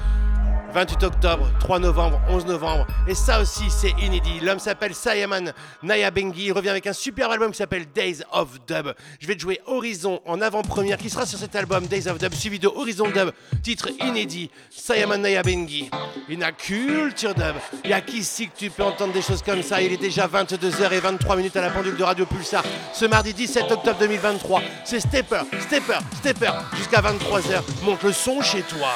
28 octobre, 3 novembre, 11 novembre. Et ça aussi, c'est inédit. L'homme s'appelle Sayaman Nayabengi. Il revient avec un superbe album qui s'appelle Days of Dub. Je vais te jouer Horizon en avant-première qui sera sur cet album Days of Dub, suivi de Horizon Dub, titre inédit. Sayaman Nayabengi. Une culture dub. Il y a qu'ici que tu peux entendre des choses comme ça? Il est déjà 22h23 minutes à la pendule de Radio Pulsar. Ce mardi 17 octobre 2023. C'est Stepper, Stepper, Stepper. Jusqu'à 23h. Monte le son chez toi.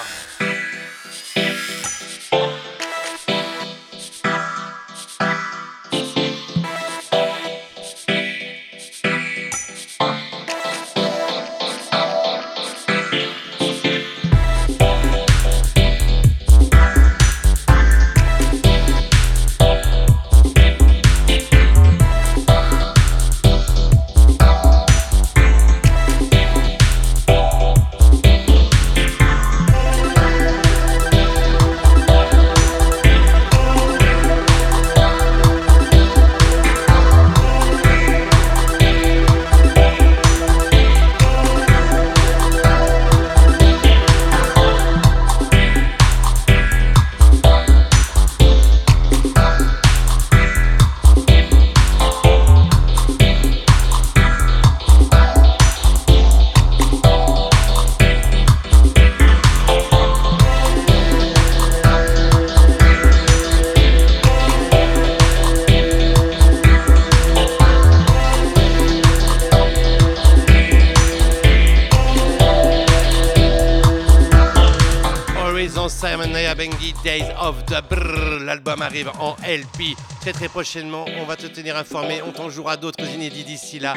LP très très prochainement. On va te tenir informé. On t'en jouera d'autres inédits d'ici là.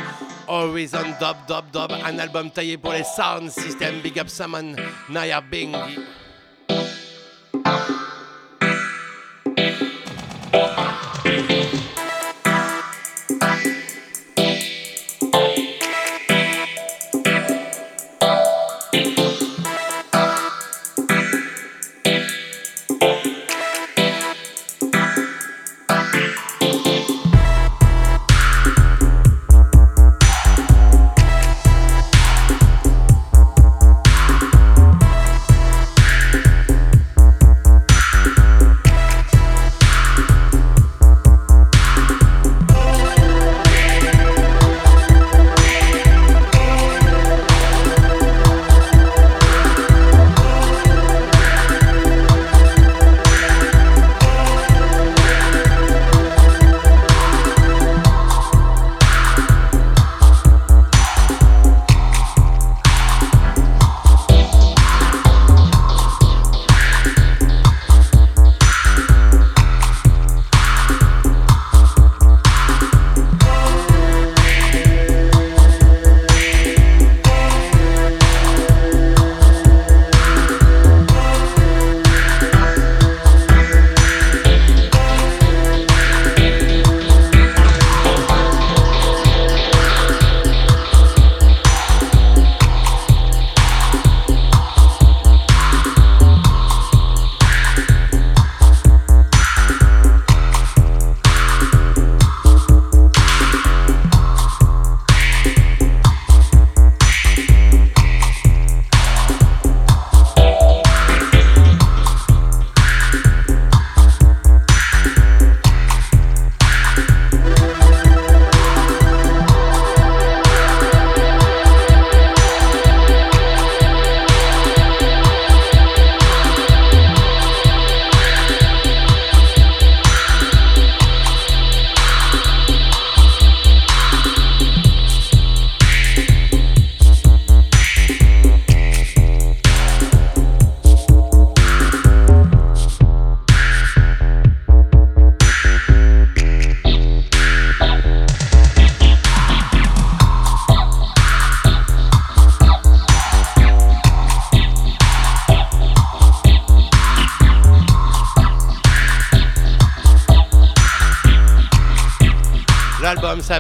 Horizon Dub Dub Dub, un album taillé pour les sound system. Big up Simon Bengi.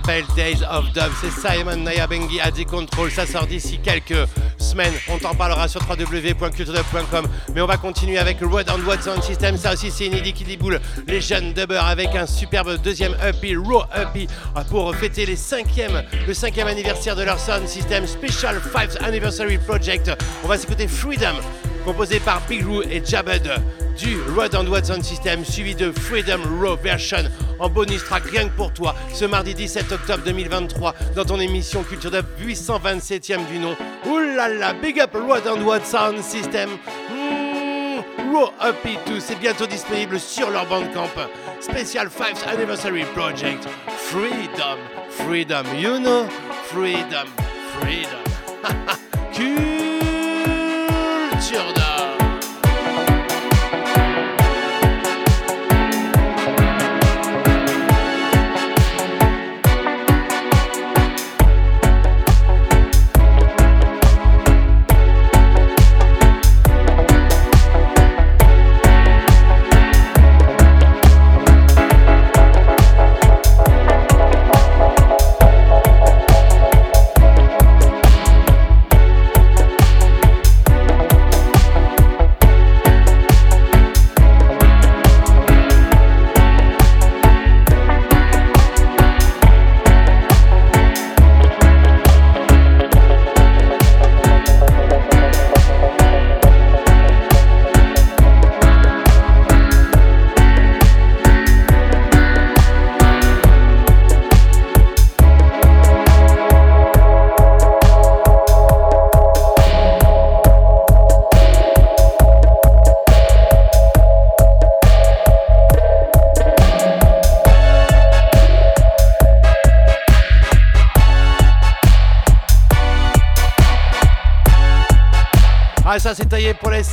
Days of Dub. C'est Simon Nayabengi à D-Control. Ça sort d'ici quelques semaines. On t'en parlera sur www.culturedub.com. Mais on va continuer avec Road and Watson System. Ça aussi, c'est inédit qui déboule. Les jeunes dubbers avec un superbe deuxième EP, Raw EP, pour fêter les cinquièmes, le cinquième anniversaire de leur sound system Special 5th Anniversary Project. On va s'écouter Freedom, composé par Big et Jabed du Rod and Watson System, suivi de Freedom Raw Version en bonus track rien que pour toi, ce mardi 17 octobre 2023, dans ton émission Culture Dub 827e du nom. Oulala, big up Rod and Watson System. Mmh, Up It c'est bientôt disponible sur leur bandcamp. Special 5th Anniversary Project. Freedom, freedom, you know, freedom, freedom. *laughs* Culture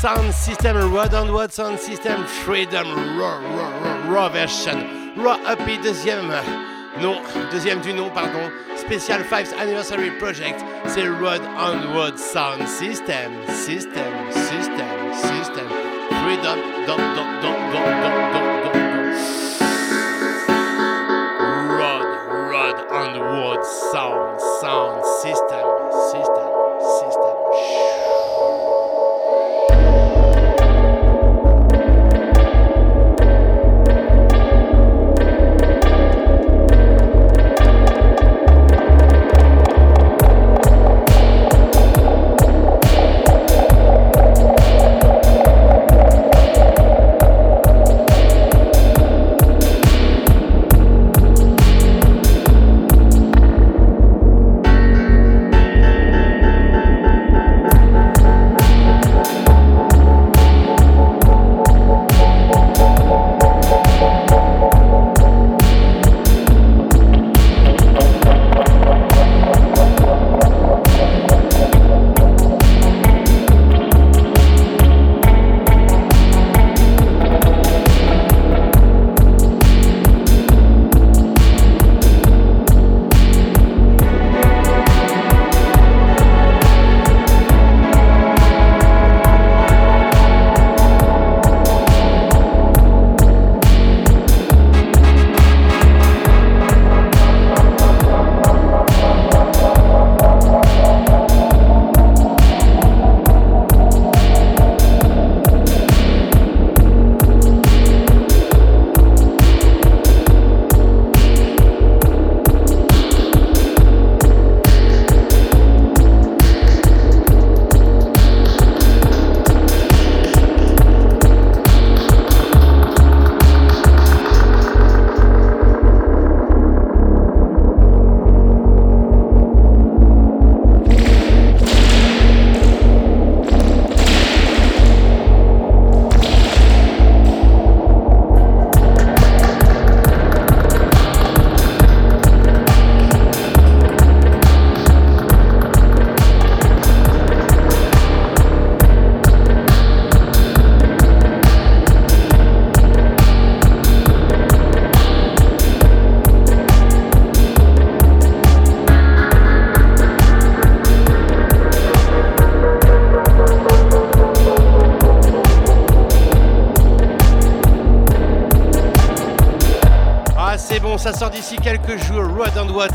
Sound System, Rod and Watt Sound System, Freedom Raw, Raw, Raw, version. Raw Happy, deuxième nom, deuxième du nom, pardon. Special 5th Anniversary Project, c'est Rod and Watt Sound System, System,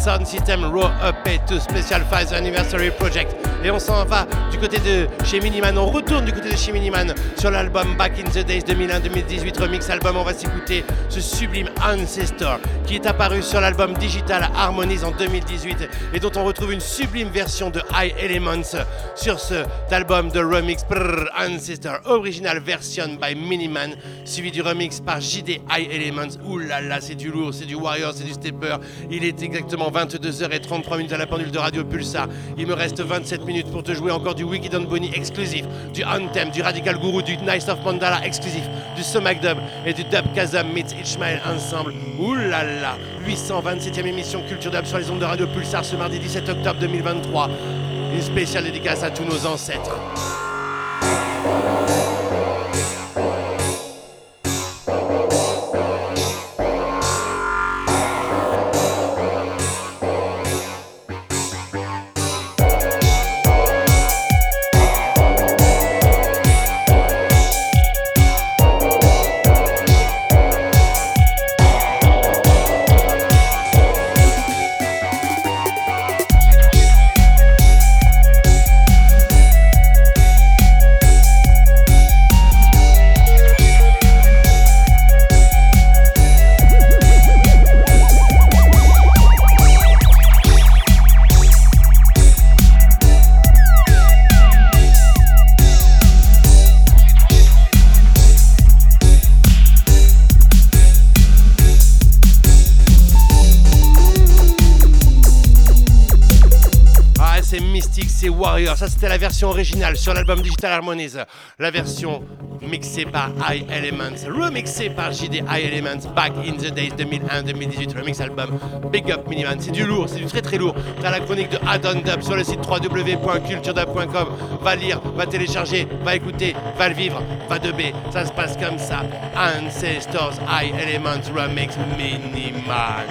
Sound System Raw Up et to Special 5 Anniversary Project. Et on s'en va du côté de chez Miniman. On retourne du côté de chez Miniman sur l'album Back in the Days 2001-2018 remix album. On va s'écouter ce sublime Ancestor qui est apparu sur l'album Digital Harmonies en 2018 et dont on retrouve une sublime version de High Elements sur cet album de remix Brrr, Ancestor Original Version by Miniman suivi du remix par JD High Elements. Ouh là là, c'est du lourd, c'est du Warrior, c'est du Stepper. Il est exactement 22h33 minutes à la pendule de Radio Pulsar. Il me reste 27 minutes pour te jouer encore du Wicked and Bonnie exclusif, du Anthem, du Radical Guru, du Nice of Mandala exclusif, du Somac Dub et du Dub Kazam meets Ishmael ensemble. Là, 827e émission Culture Dub sur les ondes de Radio Pulsar ce mardi 17 octobre 2023. Une spéciale dédicace à tous nos ancêtres. Version originale sur l'album Digital Harmonies. La version mixée par High Elements, remixée par JD High Elements, Back in the Days 2001-2018, remix album Big Up Miniman. C'est du lourd, c'est du très très lourd. T'as la chronique de Adon Dub sur le site www.culturedub.com. Va lire, va télécharger, va écouter, va le vivre, va de B. Ça se passe comme ça. Ancestors High Elements Remix Miniman.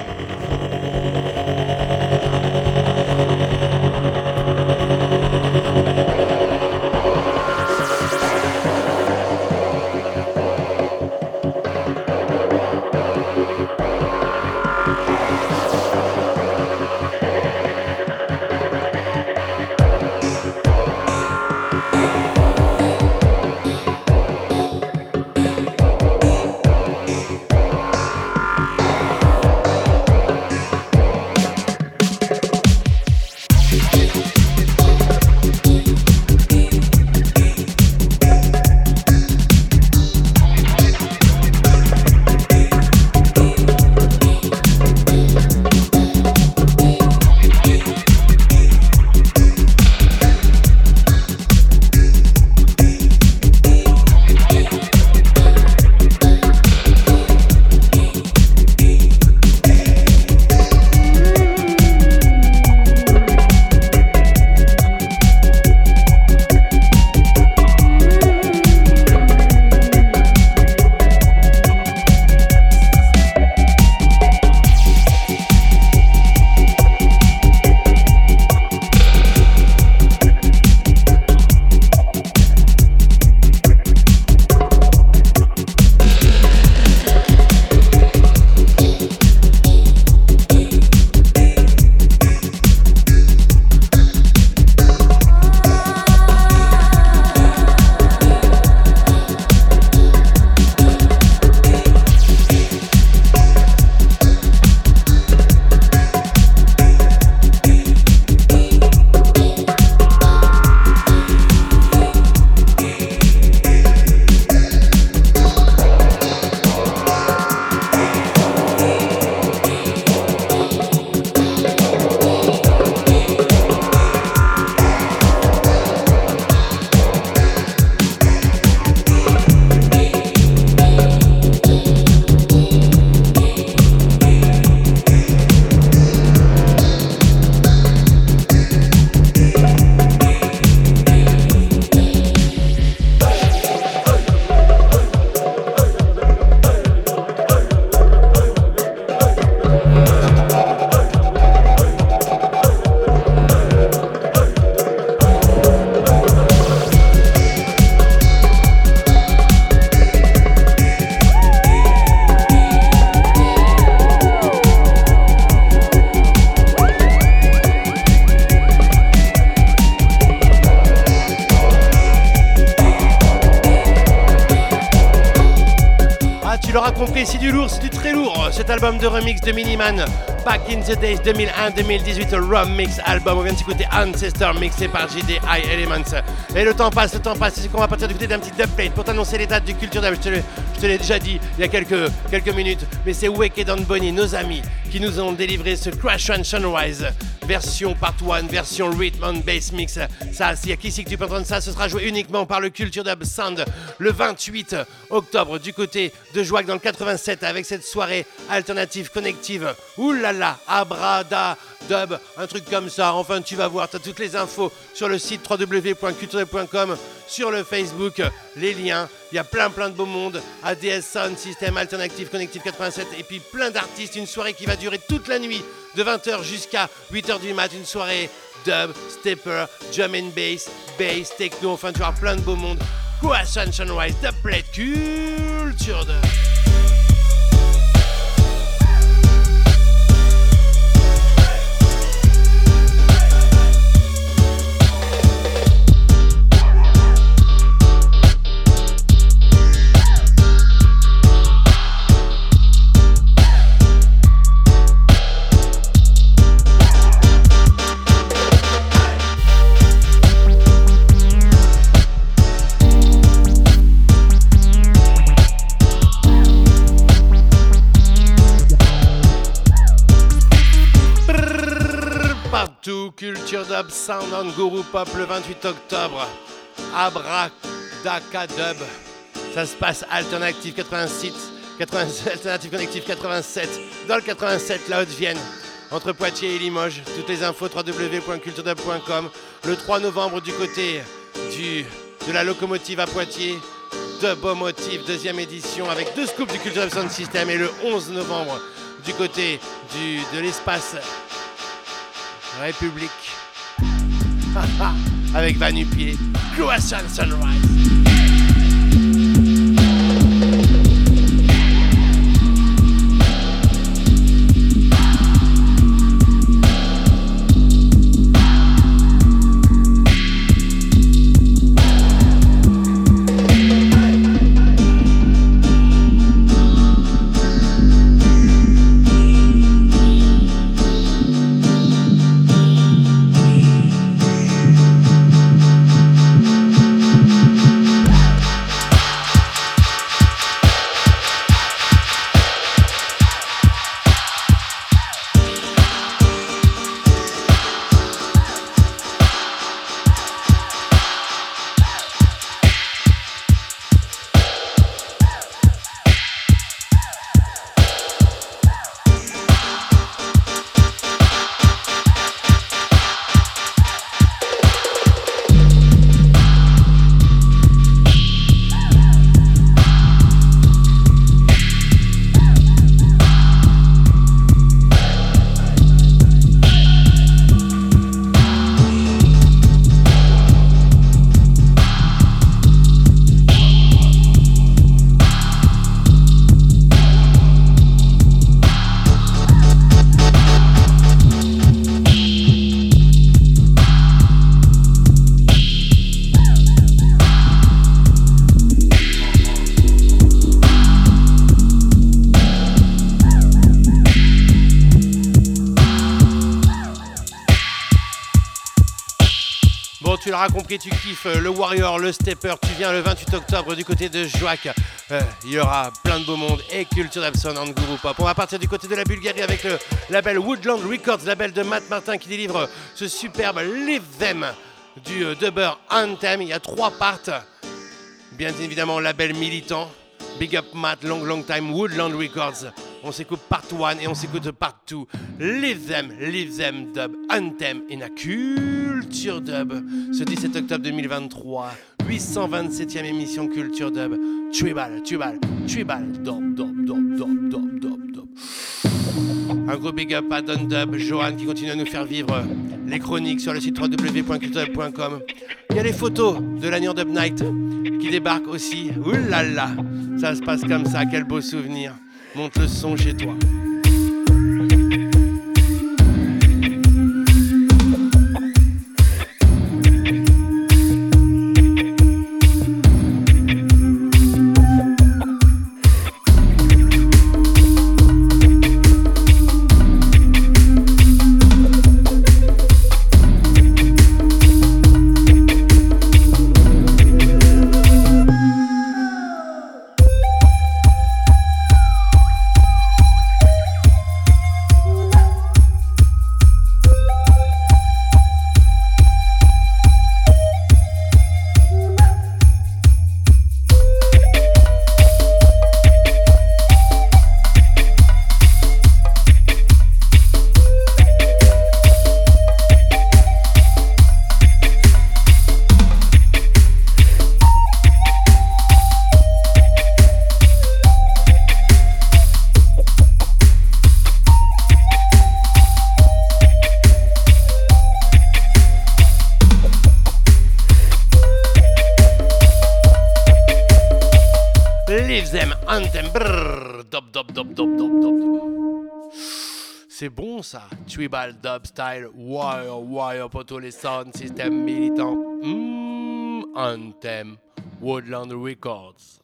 C'est du très lourd. Cet album de remix de Miniman, Back in the Days 2001-2018, Rum Mix album. On vient de s'écouter Ancestor mixé par JD High Elements. Et le temps passe, le temps passe. C'est qu'on va partir d'écouter d'un petit update pour t'annoncer les dates du Culture Dub. Je te l'ai déjà dit il y a quelques, minutes. Mais c'est Wicked and Bonnie, nos amis, qui nous ont délivré ce Crash and Sunrise version part 1, version rhythm and bass mix. Ça, s'il y a qui que tu peux entendre ça, ce sera joué uniquement par le Culture Dub Sound le 28 octobre du côté de Joac dans le 87 avec cette soirée alternative connective. Oulala, abrada dub, un truc comme ça. Enfin, tu vas voir, tu as toutes les infos sur le site www.culture.com, sur le Facebook, les liens. Il y a plein plein de beaux mondes. ADS Sound System Alternative Connective 87 et puis plein d'artistes. Une soirée qui va durer toute la nuit de 20h jusqu'à 8h du mat. Une soirée dub, stepper, drum and bass, bass, techno. Enfin, tu vas plein de beaux mondes. Quoi, Sunshine Rise, The Plate Culture de. Culture Dub Sound on Guru Pop le 28 octobre. Abracadabra. Ça se passe Alternative 86, 87, Alternative Connective 87, dans le 87, la Haute-Vienne, entre Poitiers et Limoges. Toutes les infos www.culturedub.com. Le 3 novembre du côté du, de la locomotive à Poitiers, de Motive, deuxième édition avec deux scoops du Culture Sound System et le 11 novembre du côté de l'espace République *laughs* avec Vanupier, Croissant Sunrise. Compris, tu kiffes euh, le Warrior, le Stepper. Tu viens le 28 octobre du côté de Joac. Euh, il y aura plein de beau monde et culture d'Abson en Guru Pop. On va partir du côté de la Bulgarie avec le label Woodland Records, label de Matt Martin qui délivre ce superbe Live Them du euh, Dubber Anthem. Il y a trois parts. Bien évidemment, label militant. Big Up Matt, Long Long Time, Woodland Records. On s'écoute part 1 et on s'écoute part 2. Live them, live them dub, anthem in a culture dub. Ce 17 octobre 2023, 827e émission culture dub. Tribal, tribal, tribal, dub, dub, dub, dub, dub, dub. Un gros big up à Don Dub, Johan qui continue à nous faire vivre les chroniques sur le site www.culturedub.com. Il y a les photos de la Dub Night qui débarquent aussi. Là, ça se passe comme ça, quel beau souvenir. Monte le son chez toi. Tribal dub style, wire, wire pour tous les sound systèmes militants. Anthem, Woodland Records.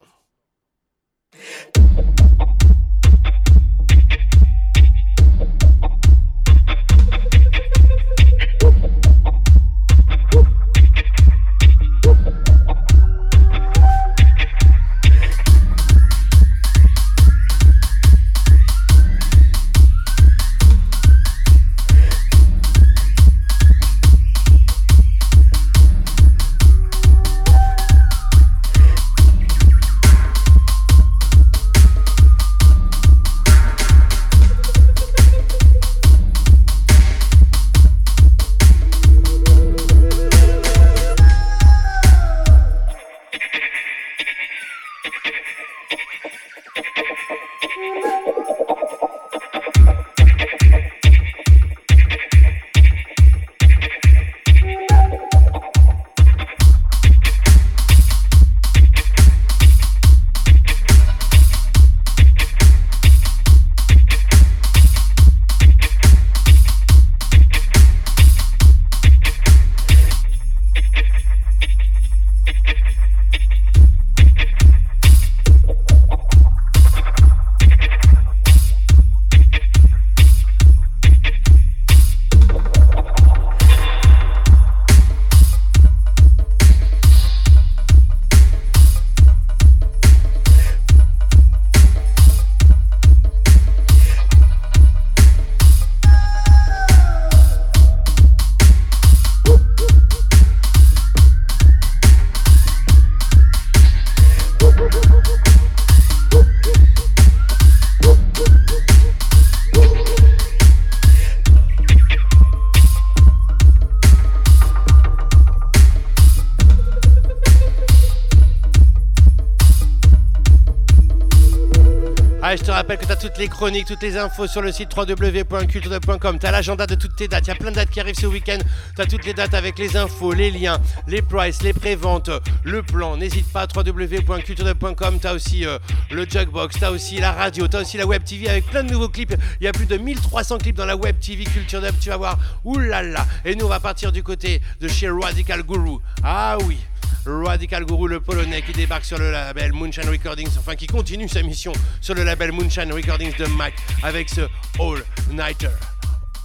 Toutes les chroniques, toutes les infos sur le site www.culture.com. Tu as l'agenda de toutes tes dates. Il y a plein de dates qui arrivent ce week-end. Tu as toutes les dates avec les infos, les liens, les prices, les préventes, le plan. N'hésite pas, www.culture.com. Tu as aussi euh, le Jugbox, tu as aussi la radio, tu as aussi la Web TV avec plein de nouveaux clips. Il y a plus de 1300 clips dans la Web TV Culture. Tu vas voir, oulala. Et nous, on va partir du côté de chez Radical Guru. Ah oui. Radical Guru, le polonais qui débarque sur le label Moonshine Recordings, enfin qui continue sa mission sur le label Moonshine Recordings de Mac avec ce All Nighter.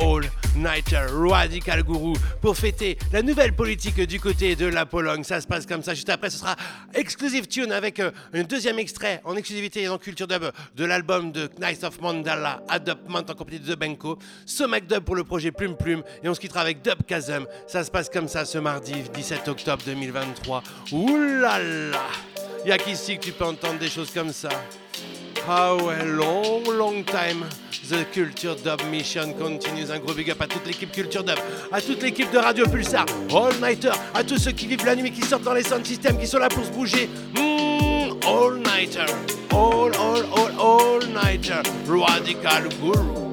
All Nighter, Radical Guru, pour fêter la nouvelle politique du côté de la Pologne. Ça se passe comme ça. Juste après, ce sera Exclusive Tune avec euh, un deuxième extrait en exclusivité dans Culture Dub de l'album de Knights of Mandala, Adopment en compagnie de The Benko, Somac Dub pour le projet Plume Plume, et on se quittera avec Dub Chasm. Ça se passe comme ça ce mardi 17 octobre 2023. Oulala! Y'a qu'ici que tu peux entendre des choses comme ça? Ah ouais, long, long time. The Culture Dub Mission continues. Un gros big up à toute l'équipe Culture Dub, à toute l'équipe de Radio Pulsar, All Nighter, à tous ceux qui vivent la nuit, qui sortent dans les sound systems, qui sont là pour se bouger. Mm, all Nighter, All, All, All, All Nighter, Radical Guru.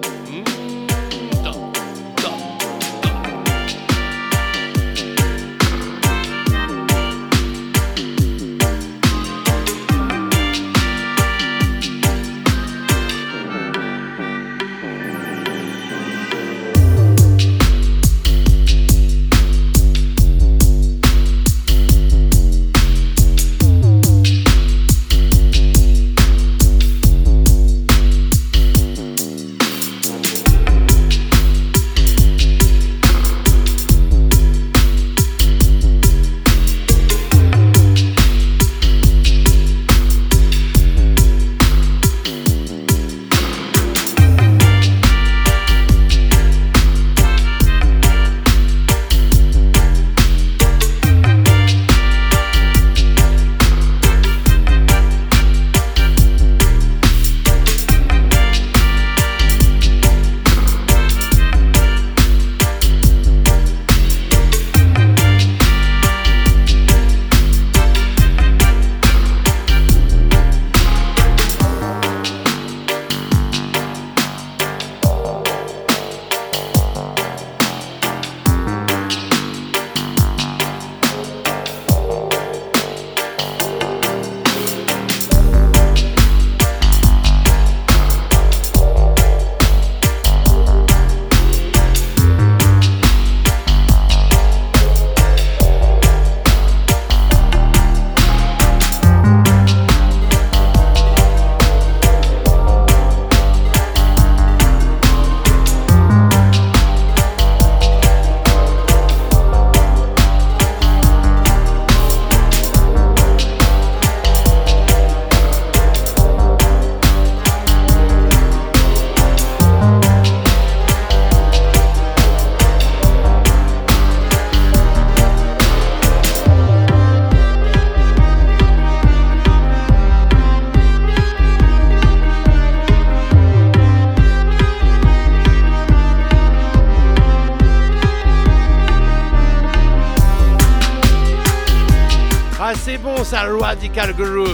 Radical Guru.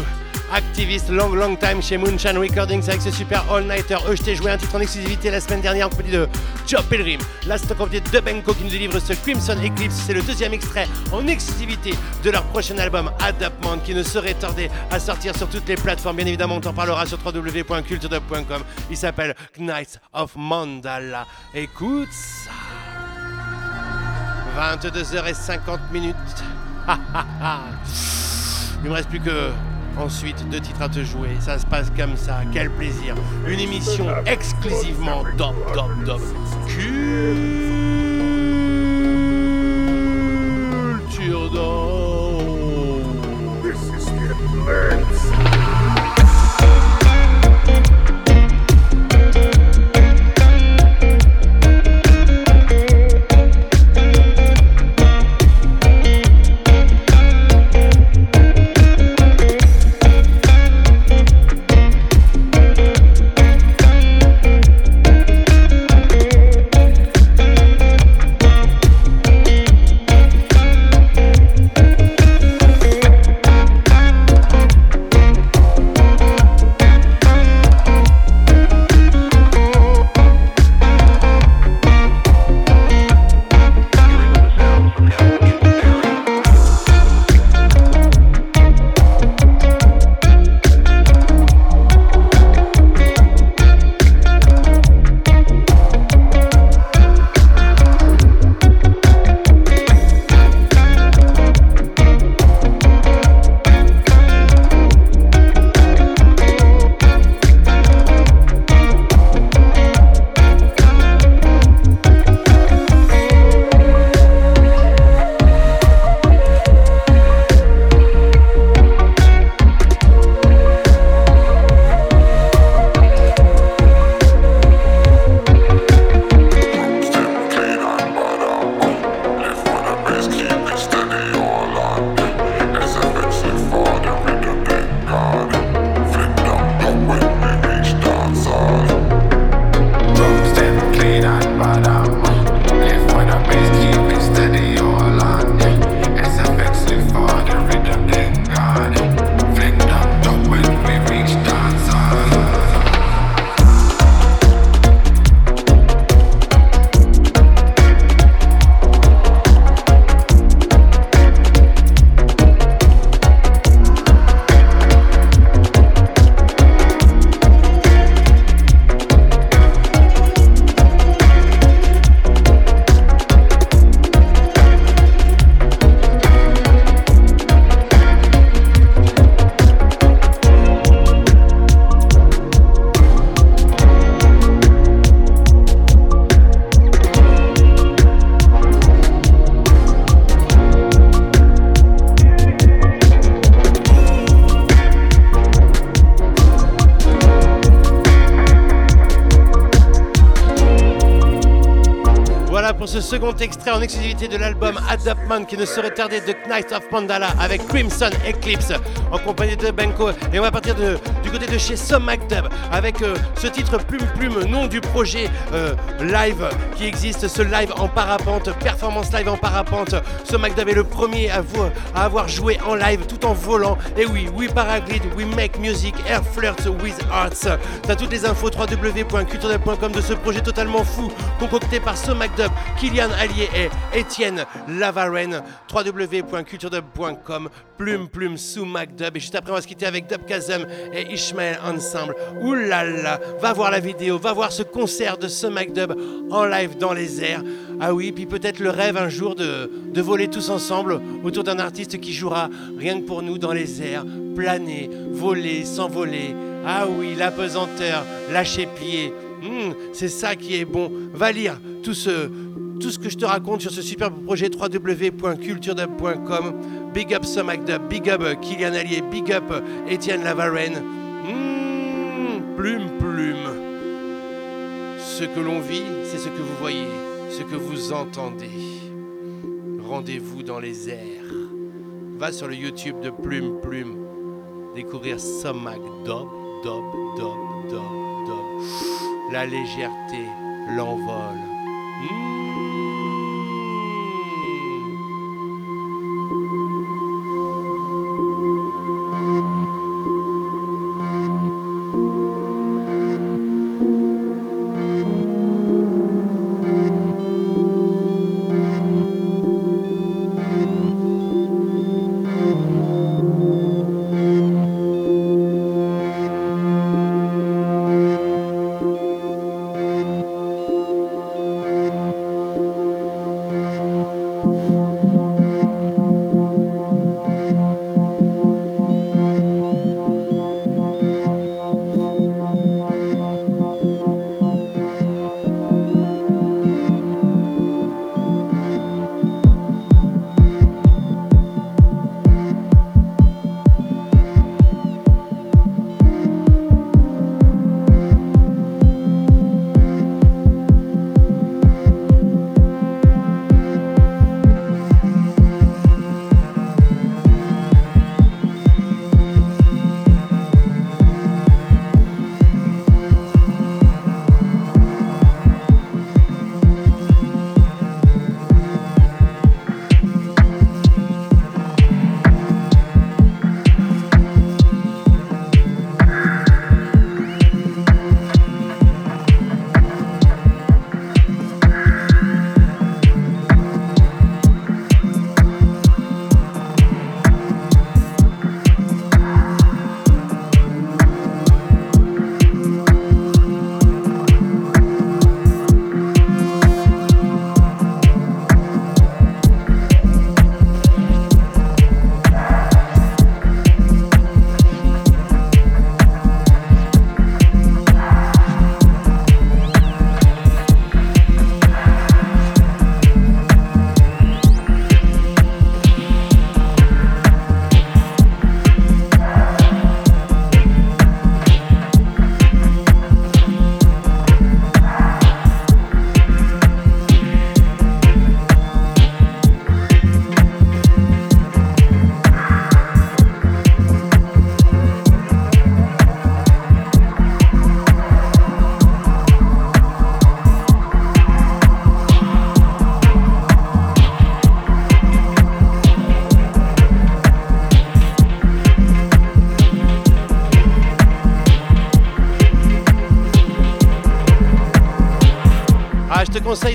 Activiste long long time chez Moonshine Recordings avec ce super all-nighter. Eux, je t'ai joué un titre en exclusivité la semaine dernière en compagnie de Joe Pilgrim. Là, c'est en de Benko qui nous délivre ce Crimson Eclipse. C'est le deuxième extrait en exclusivité de leur prochain album Adaptment qui ne serait tardé à sortir sur toutes les plateformes. Bien évidemment, on t'en parlera sur www.culturedub.com. Il s'appelle Knights of Mandala. Écoute ça. 22h50 minutes. *laughs* Il me reste plus que ensuite deux titres à te jouer. Ça se passe comme ça. Quel plaisir. Une émission exclusivement Dop Dop Dop. Culture second extrait en exclusivité de l'album Adaptment qui ne saurait tarder de Knight of Mandala avec Crimson Eclipse en compagnie de Benko. Et on va partir de, côté de chez Some McDub avec euh, ce titre Plume Plume, nom du projet euh, live qui existe, ce live en parapente, performance live en parapente. Some McDub est le premier à, vo- à avoir joué en live tout en volant. Et oui, we paraglide, we make music, air flirts with arts. T'as toutes les infos www.culturedub.com de ce projet totalement fou concocté par So McDub, Kylian Allier et Étienne Lavaren. www.culturedub.com, plume plume sous McDub. Et juste après, on va se quitter avec Dub Kazam et Ensemble. Ouh là là, va voir la vidéo, va voir ce concert de So McDub en live dans les airs. Ah oui, puis peut-être le rêve un jour de, de voler tous ensemble autour d'un artiste qui jouera rien que pour nous dans les airs, planer, voler, s'envoler. Ah oui, la pesanteur, lâcher pied. Hmm, c'est ça qui est bon. Va lire tout ce, tout ce que je te raconte sur ce superbe projet www.culturedub.com. Big up Some McDub, big up euh, Kylian Allier, big up euh, Étienne Lavaren. Plume, plume. Ce que l'on vit, c'est ce que vous voyez, ce que vous entendez. Rendez-vous dans les airs. Va sur le YouTube de Plume Plume. Découvrir Somac Dob, Dob, Dob, Dob, Dob. La légèreté, l'envol. Mmh.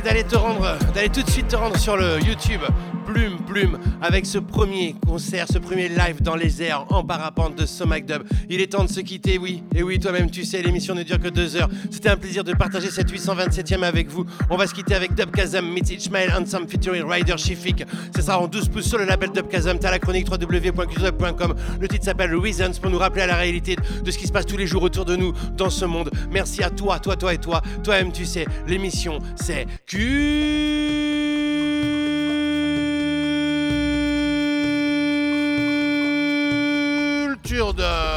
D'aller te rendre, d'aller tout de suite te rendre sur le YouTube. Plume Plume avec ce premier concert, ce premier live dans les airs en parapente de Somac Dub. Il est temps de se quitter, oui. Et oui, toi-même, tu sais, l'émission ne dure que deux heures. C'était un plaisir de partager cette 827e avec vous. On va se quitter avec Dub Kazam, Meets Ishmael, Handsome featuring Ryder Shifik. Ce sera en 12 pouces sur le label Dub Kazam. T'as la chronique www.culturedub.com. Le titre s'appelle Reasons pour nous rappeler à la réalité de ce qui se passe tous les jours autour de nous dans ce monde. Merci à toi, toi, toi et toi. Toi-même, tu sais, l'émission, c'est De...